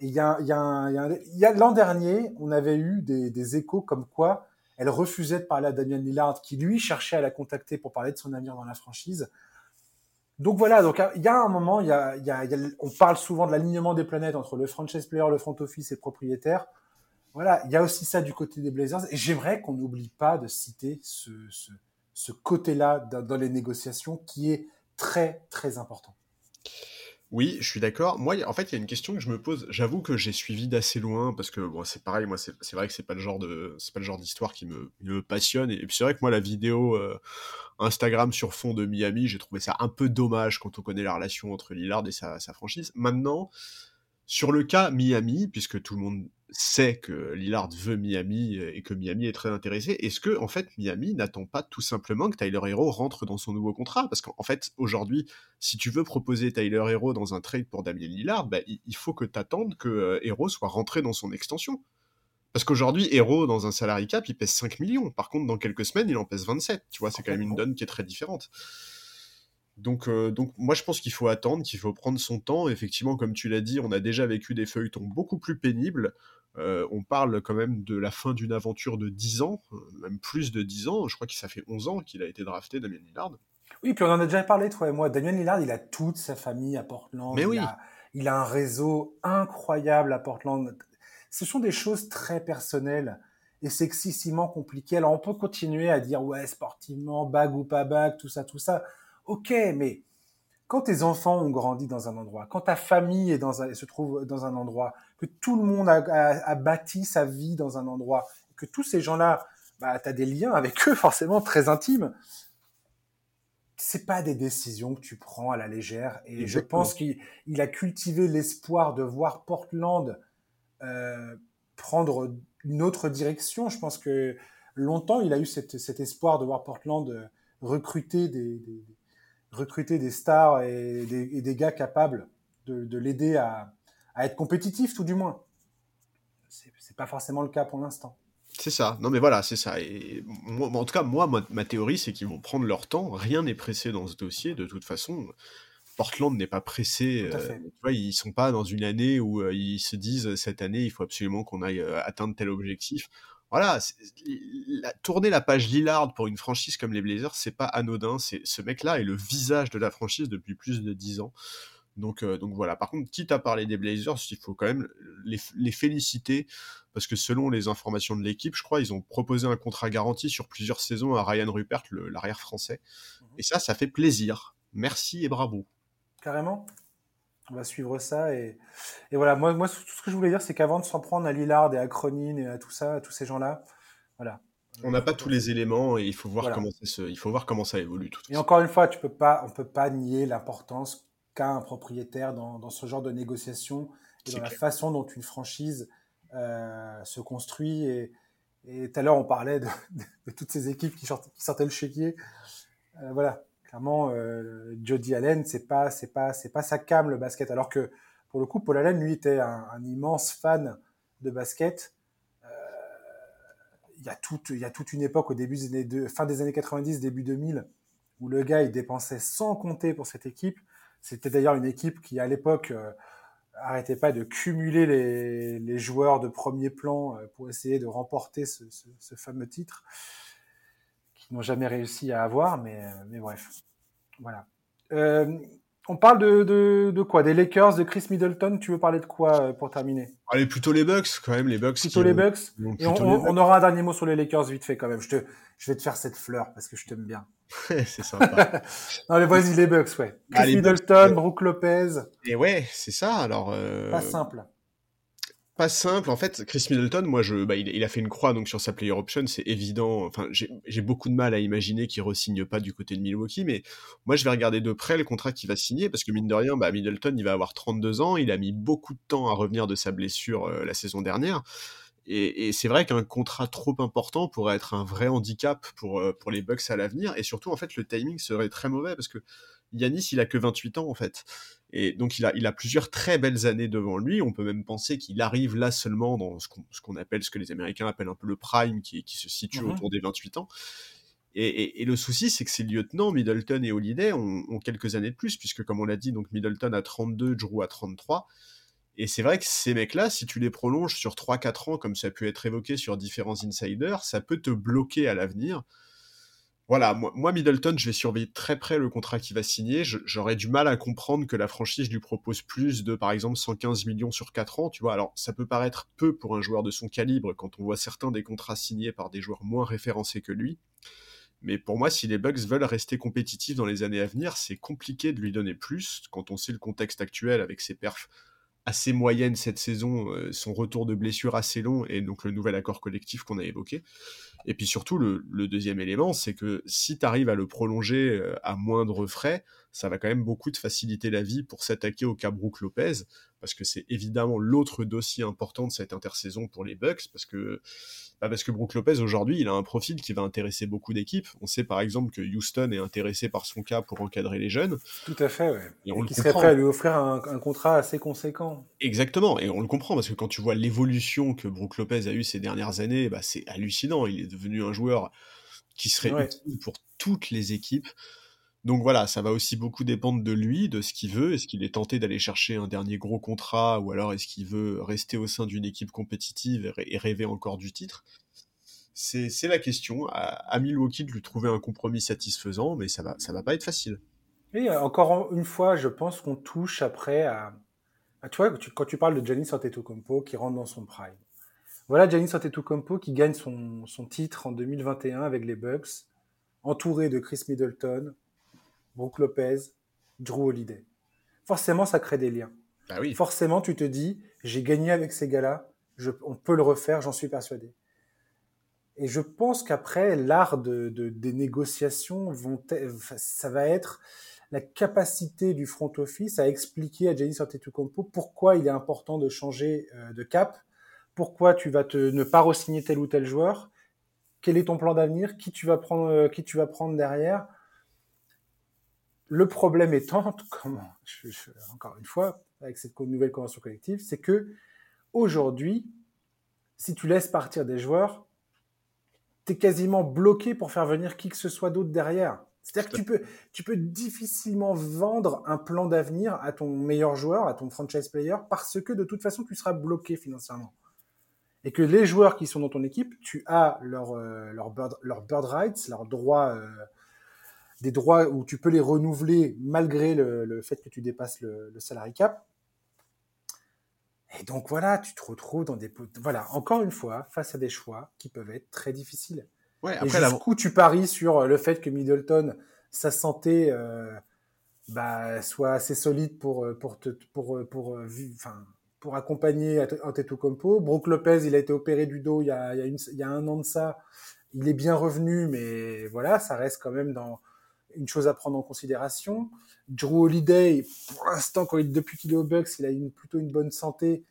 il y a, y a, il y a, l'an dernier, on avait eu des, échos comme quoi elle refusait de parler à Daniel Lillard, qui lui cherchait à la contacter pour parler de son avenir dans la franchise. Donc voilà, donc il y a un moment, il y a, y a, on parle souvent de l'alignement des planètes entre le franchise player, le front office et propriétaire. Voilà, il y a aussi ça du côté des Blazers. Et j'aimerais qu'on n'oublie pas de citer ce, ce, ce côté-là dans les négociations qui est très très important. Oui, je suis d'accord. Moi, en fait, il y a une question que je me pose. J'avoue que j'ai suivi d'assez loin parce que bon, c'est pareil. Moi, c'est vrai que c'est pas le genre de, c'est pas le genre d'histoire qui me, me, passionne. Et, puis c'est vrai que moi, la vidéo euh, Instagram sur fond de Miami, j'ai trouvé ça un peu dommage quand on connaît la relation entre Lillard et sa, sa franchise. Maintenant, sur le cas Miami, puisque tout le monde sait que Lillard veut Miami et que Miami est très intéressé, est-ce que en fait Miami n'attend pas tout simplement que Tyler Hero rentre dans son nouveau contrat? Parce qu'en fait aujourd'hui, si tu veux proposer Tyler Hero dans un trade pour Damien Lillard, bah, il faut que tu attendes que euh, Hero soit rentré dans son extension. Parce qu'aujourd'hui, Hero, dans un salary cap, il pèse 5 millions. Par contre, dans quelques semaines, il en pèse 27. Tu vois, c'est quand même une donne qui est très différente. Donc, euh, donc moi je pense qu'il faut attendre, qu'il faut prendre son temps. Effectivement, comme tu l'as dit, on a déjà vécu des feuilletons beaucoup plus pénibles. Euh, on parle quand même de la fin d'une aventure de 10 ans, euh, même plus de 10 ans. Je crois que ça fait 11 ans qu'il a été drafté, Damien Lillard. Oui, puis on en a déjà parlé, toi et moi. Damien Lillard, il a toute sa famille à Portland. Mais oui. il a un réseau incroyable à Portland. Ce sont des choses très personnelles et c'est excessivement compliqué. Alors on peut continuer à dire, ouais, sportivement, bague ou pas bague, tout ça, tout ça. Ok, mais quand tes enfants ont grandi dans un endroit, quand ta famille est dans se trouve dans un endroit, que tout le monde a, bâti sa vie dans un endroit, que tous ces gens-là, bah, tu as des liens avec eux forcément très intimes. c'est pas des décisions que tu prends à la légère. Et je pense qu'il a cultivé l'espoir de voir Portland euh, prendre une autre direction. Je pense que longtemps, il a eu cet, espoir de voir Portland euh, recruter des, recruter des stars et des, gars capables de, l'aider à, être compétitif, tout du moins. C'est pas forcément le cas pour l'instant. C'est ça. Non, mais voilà, c'est ça. Et en tout cas, moi, ma, théorie, c'est qu'ils vont prendre leur temps. Rien n'est pressé dans ce dossier. De toute façon, Portland n'est pas pressé. Euh, tu vois, ils sont pas dans une année où euh, ils se disent cette année, il faut absolument qu'on aille euh, atteindre tel objectif. Voilà, tourner la page Lillard pour une franchise comme les Blazers, c'est pas anodin. C'est ce mec-là est le visage de la franchise depuis plus de dix ans. Donc, donc voilà. Par contre, quitte à parler des Blazers, il faut quand même les, les féliciter parce que selon les informations de l'équipe, je crois, ils ont proposé un contrat garanti sur plusieurs saisons à Ryan Rupert, l'arrière français. Mhm. Et ça, ça fait plaisir. Merci et bravo. Carrément. On va suivre ça. Et, et voilà, moi, moi, tout ce que je voulais dire, c'est qu'avant de s'en prendre à Lillard et à Cronin et à tout ça, à tous ces gens-là, voilà. On n'a pas tous les éléments et il faut voir, comment, ça il faut voir comment ça évolue. Tout et encore une fois, tu peux pas, on ne peut pas nier l'importance qu'a un propriétaire dans, dans, ce genre de négociation et dans la façon dont une franchise euh, se construit. Et, tout à l'heure, on parlait de, toutes ces équipes qui, sortaient le chéquier. Euh, voilà, clairement, euh, Jody Allen, c'est pas, c'est pas, c'est pas sa cam le basket. Alors que pour le coup, Paul Allen, lui, était un, immense fan de basket. Il y a toute, il y a toute une époque au début des années de, fin des années 90, début 2000, où le gars il dépensait sans compter pour cette équipe. C'était d'ailleurs une équipe qui, à l'époque, arrêtez pas de cumuler les, joueurs de premier plan euh, pour essayer de remporter ce, fameux titre qu'ils n'ont jamais réussi à avoir, mais, euh, mais bref. Voilà. Euh, on parle de, de, quoi? Des Lakers, de Chris Middleton? Tu veux parler de quoi pour terminer? Allez, plutôt les Bucks, quand même, les Bucks. Plutôt les Bucks. Et on, aura un dernier mot sur les Lakers vite fait quand même. Je, te, je vais te faire cette fleur parce que je t'aime bien. c'est sympa. non, les vas-y, les Bucks, ouais. Ah, Chris Middleton, Brook Lopez. Et ouais, c'est ça. Alors. Euh... Pas simple. Pas simple. En fait, Chris Middleton, moi, je, bah, il, a fait une croix donc sur sa player option, c'est évident. Enfin, j'ai beaucoup de mal à imaginer qu'il resigne pas du côté de Milwaukee, mais moi, je vais regarder de près le contrat qu'il va signer parce que mine de rien, bah, Middleton, il va avoir 32 ans. Il a mis beaucoup de temps à revenir de sa blessure euh, la saison dernière. Et, c'est vrai qu'un contrat trop important pourrait être un vrai handicap pour, euh, pour les Bucks à l'avenir. Et surtout, en fait, le timing serait très mauvais parce que Yanis, il a que 28 ans, en fait. Et donc, il a, il a plusieurs très belles années devant lui. On peut même penser qu'il arrive là seulement dans ce qu'on appelle, ce que les Américains appellent un peu le prime, qui, qui se situe mmh autour des 28 ans. Et, le souci, c'est que ces lieutenants, Middleton et Holiday, ont, ont, quelques années de plus, puisque comme on l'a dit, donc Middleton a 32, Drew a 33. Et c'est vrai que ces mecs-là, si tu les prolonges sur 3-4 ans, comme ça a pu être évoqué sur différents insiders, ça peut te bloquer à l'avenir. Voilà, moi, Middleton, je vais surveiller très près le contrat qu'il va signer. J'aurais du mal à comprendre que la franchise lui propose plus de, par exemple, 115 millions sur 4 ans. Tu vois, alors ça peut paraître peu pour un joueur de son calibre quand on voit certains des contrats signés par des joueurs moins référencés que lui. Mais pour moi, si les Bucks veulent rester compétitifs dans les années à venir, c'est compliqué de lui donner plus quand on sait le contexte actuel avec ses perfs assez moyenne cette saison, euh, son retour de blessure assez long et donc le nouvel accord collectif qu'on a évoqué. Et puis surtout, le, deuxième élément, c'est que si tu à le prolonger euh, à moindre frais, ça va quand même beaucoup te faciliter la vie pour s'attaquer au cas Brook Lopez, parce que c'est évidemment l'autre dossier important de cette intersaison pour les Bucks, parce que bah, parce que Brook Lopez aujourd'hui, il a un profil qui va intéresser beaucoup d'équipes. On sait par exemple que Houston est intéressé par son cas pour encadrer les jeunes. Tout à fait, ouais. Et, qui serait prêt à lui offrir un, contrat assez conséquent. Exactement, et on le comprend parce que quand tu vois l'évolution que Brook Lopez a eu ces dernières années, bah, c'est hallucinant. Il est devenu un joueur qui serait utile pour toutes les équipes. Donc voilà, ça va aussi beaucoup dépendre de lui, de ce qu'il veut. Est-ce qu'il est tenté d'aller chercher un dernier gros contrat ou alors est-ce qu'il veut rester au sein d'une équipe compétitive et rêver encore du titre? C'est la question. À, Milwaukee de lui trouver un compromis satisfaisant, mais ça va, ça va pas être facile. Et encore une fois, je pense qu'on touche après à, tu vois, quand tu parles de Giannis Antetokounmpo qui rentre dans son prime. Voilà Giannis Antetokounmpo qui gagne son, son titre en 2021 avec les Bucks, entouré de Chris Middleton, Brook Lopez, Drew Holiday. Forcément, ça crée des liens. Bah oui. Forcément, tu te dis, j'ai gagné avec ces gars-là, on peut le refaire, j'en suis persuadé. Et je pense qu'après, l'art de, de, des négociations, vont ça va être la capacité du front office à expliquer à Giannis Antetokounmpo pourquoi il est important de changer euh, de cap, pourquoi tu vas te, ne pas re-signer tel ou tel joueur, quel est ton plan d'avenir, qui tu vas prendre, euh, qui tu vas prendre derrière. Le problème étant, comment, encore une fois, avec cette nouvelle convention collective, c'est que aujourd'hui, si tu laisses partir des joueurs, tu es quasiment bloqué pour faire venir qui que ce soit d'autre derrière. C'est-à-dire que tu peux, tu peux difficilement vendre un plan d'avenir à ton meilleur joueur, à ton franchise player, parce que de toute façon, tu seras bloqué financièrement. Et que les joueurs qui sont dans ton équipe, tu as leur, euh, leur, bird, leur bird rights, leurs droits, euh, des droits où tu peux les renouveler malgré le, le fait que tu dépasses le, le salary cap. Et donc voilà, tu te retrouves dans des... Voilà, encore une fois, face à des choix qui peuvent être très difficiles. Ouais, après, et jusqu'où tu paries sur euh, le fait que Middleton, sa santé euh, bah, soit assez solide pour euh, pour te, pour pour enfin pour accompagner Antetokounmpo. Brook Lopez, il a été opéré du dos il y a il y a, une, il y a un an de ça. Il est bien revenu, mais voilà, ça reste quand même dans une chose à prendre en considération. Drew Holiday, pour l'instant, quand il, depuis qu'il est au Bucks, il a une, plutôt une bonne santé.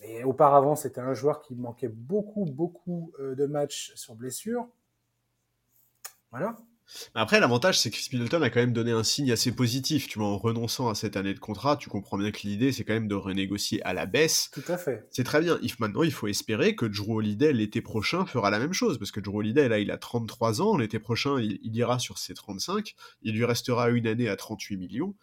Mais auparavant, c'était un joueur qui manquait beaucoup, beaucoup de matchs sur blessure. Voilà. Après, l'avantage, c'est que Chris Middleton a quand même donné un signe assez positif. Tu vois, en renonçant à cette année de contrat, tu comprends bien que l'idée, c'est quand même de renégocier à la baisse. Tout à fait. C'est très bien. Maintenant, il faut espérer que Drew Holiday, l'été prochain, fera la même chose. Parce que Drew Holiday, là, il a 33 ans. L'été prochain, il, ira sur ses 35. Il lui restera une année à 38 millions.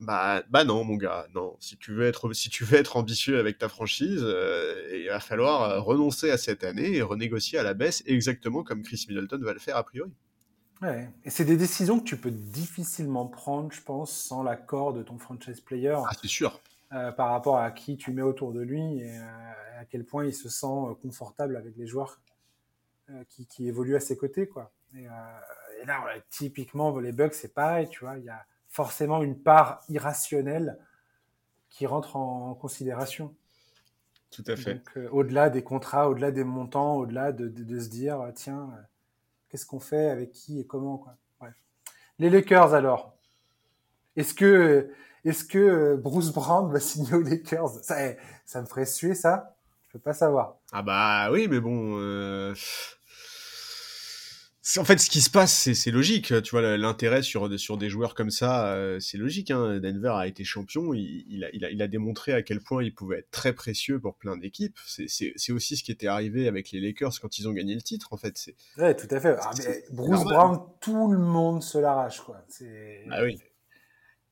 Bah, bah non, mon gars, non. Si tu veux être, si tu veux être ambitieux avec ta franchise, euh, il va falloir euh, renoncer à cette année et renégocier à la baisse, exactement comme Chris Middleton va le faire a priori. Ouais. Et c'est des décisions que tu peux difficilement prendre, je pense, sans l'accord de ton franchise player. Ah, c'est sûr. Euh, par rapport à qui tu mets autour de lui et à quel point il se sent confortable avec les joueurs qui, qui, évoluent à ses côtés, quoi. Et, et là, typiquement, les Bucks, c'est pareil, tu vois. Il y a forcément une part irrationnelle qui rentre en considération. Tout à fait. Euh, au-delà des contrats, au-delà des montants, au-delà de, se dire, euh, tiens, euh, qu'est-ce qu'on fait, avec qui et comment, quoi. Les Lakers, alors. Est-ce que, est-ce que Bruce Brown va signer aux Lakers? Ça, eh, ça me ferait suer, ça Je peux pas savoir. Ah bah oui, mais bon, en fait, ce qui se passe, c'est logique. Tu vois, l'intérêt sur, sur des joueurs comme ça, euh, c'est logique. Hein. Denver a été champion. Il, a, il, a, démontré à quel point il pouvait être très précieux pour plein d'équipes. C'est aussi ce qui était arrivé avec les Lakers quand ils ont gagné le titre, en fait. Ouais, tout à fait. Ah, Bruce Brown, tout le monde se l'arrache, quoi. C'est ah oui.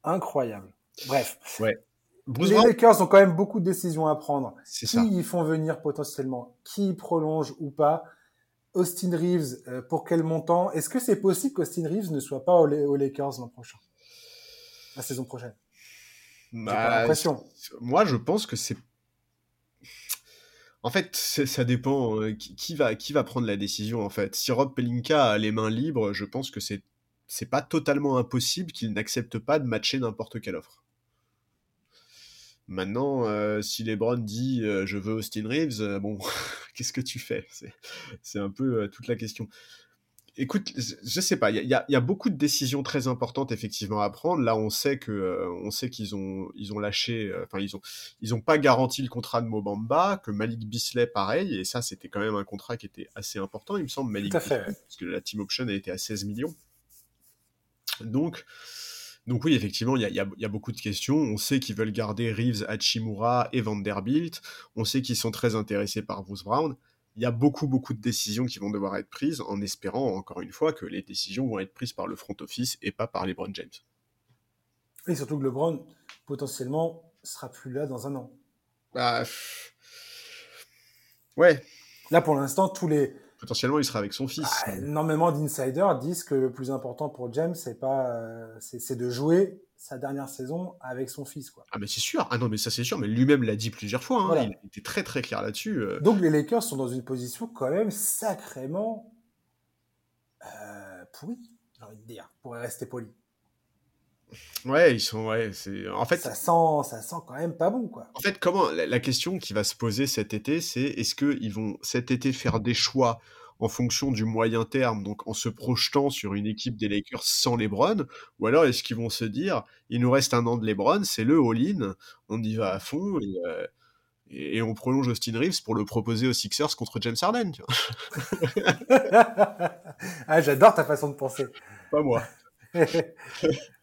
incroyable. Bref. Ouais. les Lakers ont quand même beaucoup de décisions à prendre. Qui ça. ils font venir potentiellement? Qui prolonge ou pas? Austin Reeves, euh, pour quel montant? Est-ce que c'est possible qu'Austin Reeves ne soit pas aux, Lakers l'an prochain? La saison prochaine bah, l'impression. Moi, je pense que c'est. En fait, ça dépend euh, qui, va, qui va prendre la décision. En fait, si Rob Pelinka a les mains libres, je pense que c'est c'est pas totalement impossible qu'il n'accepte pas de matcher n'importe quelle offre. Maintenant, euh, si LeBron dit euh, je veux Austin Reeves, euh, bon, qu'est-ce que tu fais? C'est un peu toute la question. Écoute, je sais pas, il y, y a, beaucoup de décisions très importantes effectivement à prendre. Là, on sait que, on sait qu'ils ont, ils ont lâché, enfin ils ont, ils ont pas garanti le contrat de Mobamba, que Malik Bisley pareil, et ça c'était quand même un contrat qui était assez important, il me semble, Malik Bisley, parce que la team option a été à 16 millions. Donc, donc oui, effectivement, il y, a, beaucoup de questions. On sait qu'ils veulent garder Reeves, Hachimura et Vanderbilt. On sait qu'ils sont très intéressés par Bruce Brown. Il y a beaucoup, beaucoup de décisions qui vont devoir être prises en espérant, encore une fois, que les décisions vont être prises par le front office et pas par LeBron James. Et surtout que LeBron, potentiellement, sera plus là dans un an. Bah... Ouais. Là, pour l'instant, tous les, potentiellement il sera avec son fils. Bah, énormément d'insiders disent que le plus important pour James, c'est pas, euh, c'est de jouer sa dernière saison avec son fils, quoi. Ah mais c'est sûr. Ah non mais ça c'est sûr. Mais lui-même l'a dit plusieurs fois. Hein. Il était très très clair là-dessus. Euh. Donc les Lakers sont dans une position quand même sacrément euh, pourrie, j'ai envie de dire, pour rester poli. Ouais, ils sont. Ouais, c'est. En fait. Ça sent, ça sent quand même pas bon, quoi. En fait, comment. La, la question qui va se poser cet été, c'est est-ce qu'ils vont cet été faire des choix en fonction du moyen terme, donc en se projetant sur une équipe des Lakers sans LeBron, ou alors est-ce qu'ils vont se dire, il nous reste un an de LeBron, c'est le all-in, on y va à fond, et, euh, et, on prolonge Austin Reeves pour le proposer aux Sixers contre James Harden. Tu vois. ah, j'adore ta façon de penser. Pas moi.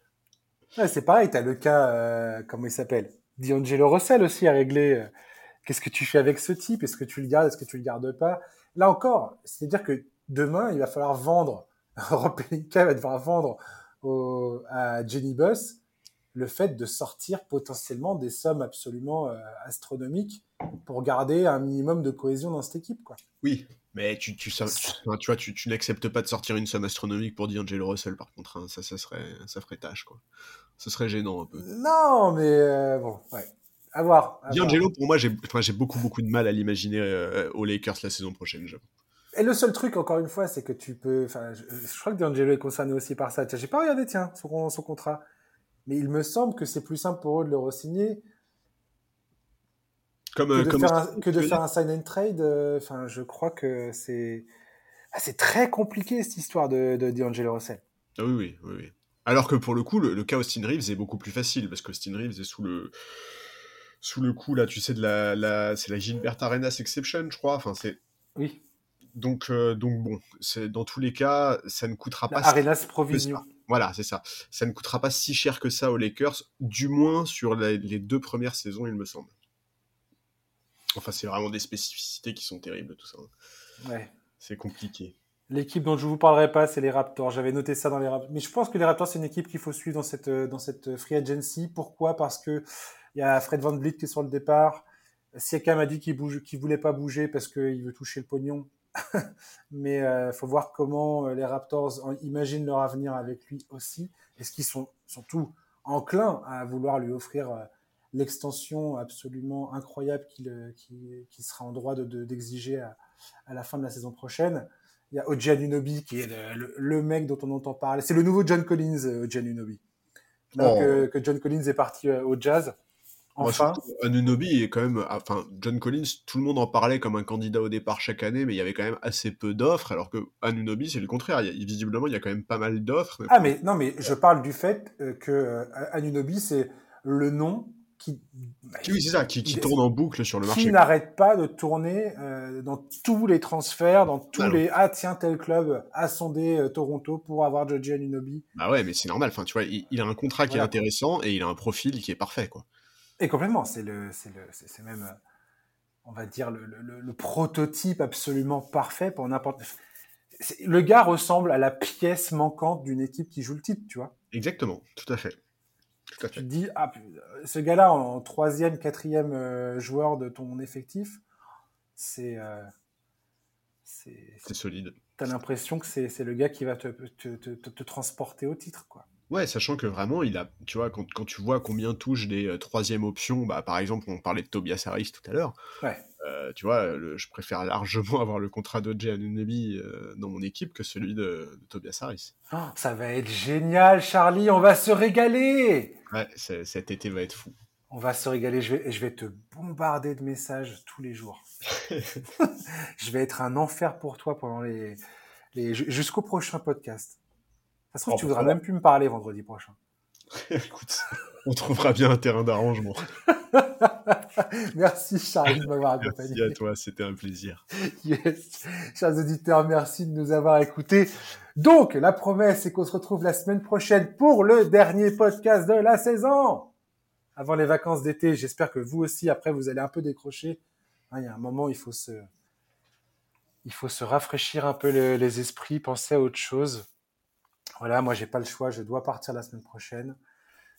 c'est pareil, tu as le cas, euh, comment il s'appelle? D'Angelo Russell aussi à régler. Euh, qu'est-ce que tu fais avec ce type? Est-ce que tu le gardes? Est-ce que tu le gardes pas? Là encore, c'est-à-dire que demain, il va falloir vendre, Rob va devoir vendre à Jenny Buss le fait de sortir potentiellement des sommes absolument euh, astronomiques pour garder un minimum de cohésion dans cette équipe. Quoi. Oui, mais tu, tu, tu, tu vois, tu, tu n'acceptes pas de sortir une somme astronomique pour D'Angelo Russell, par contre. Hein. ça, ça, serait, ça ferait tâche. Quoi. Ce serait gênant un peu. Non, mais euh, bon, ouais. À voir. D'Angelo, pour moi, j'ai enfin, beaucoup, beaucoup de mal à l'imaginer euh, aux Lakers la saison prochaine. Et le seul truc, encore une fois, c'est que tu peux. Enfin, je, je crois que D'Angelo est concerné aussi par ça. J'ai pas regardé, tiens, son, son contrat. Mais il me semble que c'est plus simple pour eux de le re-signer comme, que, de, comme faire un, que de faire un sign and trade. Euh, je crois que c'est ah, c'est très compliqué cette histoire de, de D'Angelo Russell. Ah oui, oui, oui, oui. Alors que pour le coup, le, le, cas Austin Reeves est beaucoup plus facile parce qu'Austin Reeves est sous le sous le coup là, tu sais de la, la c'est la Gilbert Arenas exception, je crois. Enfin, c'est oui. Donc, euh, donc bon, dans tous les cas, ça ne coûtera pas. Arenas provision. Voilà, c'est ça. Ça ne coûtera pas si cher que ça aux Lakers, du moins sur les deux premières saisons, il me semble. Enfin, c'est vraiment des spécificités qui sont terribles, tout ça. Ouais. C'est compliqué. L'équipe dont je vous parlerai pas, c'est les Raptors. J'avais noté ça dans les Raptors. Mais je pense que les Raptors, c'est une équipe qu'il faut suivre dans cette, dans cette free agency. Pourquoi? Parce que il y a Fred Van Vliet qui est sur le départ. Siakam a dit qu'il bouge, qu'il voulait pas bouger parce qu'il veut toucher le pognon. mais il euh, faut voir comment euh, les Raptors imaginent leur avenir avec lui aussi. Est-ce qu'ils sont surtout enclins à vouloir lui offrir euh, l'extension absolument incroyable qu'il qui, sera en droit d'exiger de, à, à, la fin de la saison prochaine Il y a Oji Anunobi qui est le, le, mec dont on entend parler. C'est le nouveau John Collins, Oji Anunobi. Oh. Que, que, John Collins est parti au jazz. Enfin. Anunobi est quand même, enfin, John Collins, tout le monde en parlait comme un candidat au départ chaque année, mais il y avait quand même assez peu d'offres, alors que Anunobi, c'est le contraire. Il visiblement, il y a quand même pas mal d'offres. Ah, mais non, mais je parle du fait euh, que euh, Anunobi, c'est le nom qui. Oui, c'est ça, qui, tourne en boucle sur le marché. Qui n'arrête pas de tourner euh, dans tous les transferts, dans tous les. Ah, tiens, tel club a sondé Toronto pour avoir Joji Anunobi. Bah ouais, mais c'est normal. Enfin, tu vois, il, a un contrat qui est intéressant et il a un profil qui est parfait, quoi. Et complètement, c'est le, c'est le, c'est même, euh, on va dire le, le, le, prototype absolument parfait pour n'importe. Le gars ressemble à la pièce manquante d'une équipe qui joue le titre, tu vois. Exactement, tout à fait. Tout à fait. Tu te dis, ah, ce gars-là en troisième, quatrième euh, joueur de ton effectif, c'est, euh, c'est, solide. T'as l'impression que c'est, c'est le gars qui va te, te, te, te transporter au titre, quoi. Ouais, sachant que vraiment, il a, tu vois, quand, quand tu vois combien touchent des euh, troisième options, bah, par exemple, on parlait de Tobias Harris tout à l'heure. Ouais. Euh, tu vois, je préfère largement avoir le contrat d'Oje Anunobi euh, dans mon équipe que celui de, de Tobias Harris. Oh, ça va être génial, Charlie, on va se régaler Ouais, cet été va être fou. On va se régaler, je vais, je vais te bombarder de messages tous les jours. je vais être un enfer pour toi pendant les, les jusqu'au prochain podcast. Ça se trouve, oh, tu voudras même plus me parler vendredi prochain. Écoute, on trouvera bien un terrain d'arrangement. merci Charles de m'avoir accompagné. Merci à toi, c'était un plaisir. Yes. Chers auditeurs, merci de nous avoir écoutés. Donc, la promesse, c'est qu'on se retrouve la semaine prochaine pour le dernier podcast de la saison. Avant les vacances d'été, j'espère que vous aussi, après, vous allez un peu décrocher. Hein, il y a un moment, il faut se, il faut se rafraîchir un peu les esprits, penser à autre chose. Voilà, moi j'ai pas le choix, je dois partir la semaine prochaine.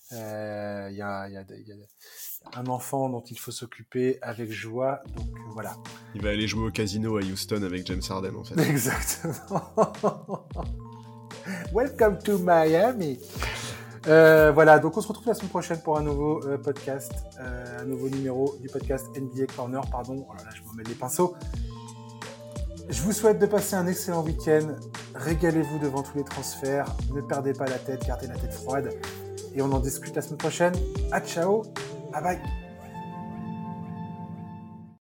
Il euh, y, a, y, a, y, a, un enfant dont il faut s'occuper avec joie, donc euh, voilà. Il va aller jouer au casino à Houston avec James Harden en fait. Exactement. Welcome to Miami. Euh, voilà, donc on se retrouve la semaine prochaine pour un nouveau euh, podcast, un nouveau numéro du podcast NBA Corner, pardon. Oh là là, je me mets les pinceaux. Je vous souhaite de passer un excellent week-end. Régalez-vous devant tous les transferts. Ne perdez pas la tête, gardez la tête froide. Et on en discute la semaine prochaine. À ciao, bye bye.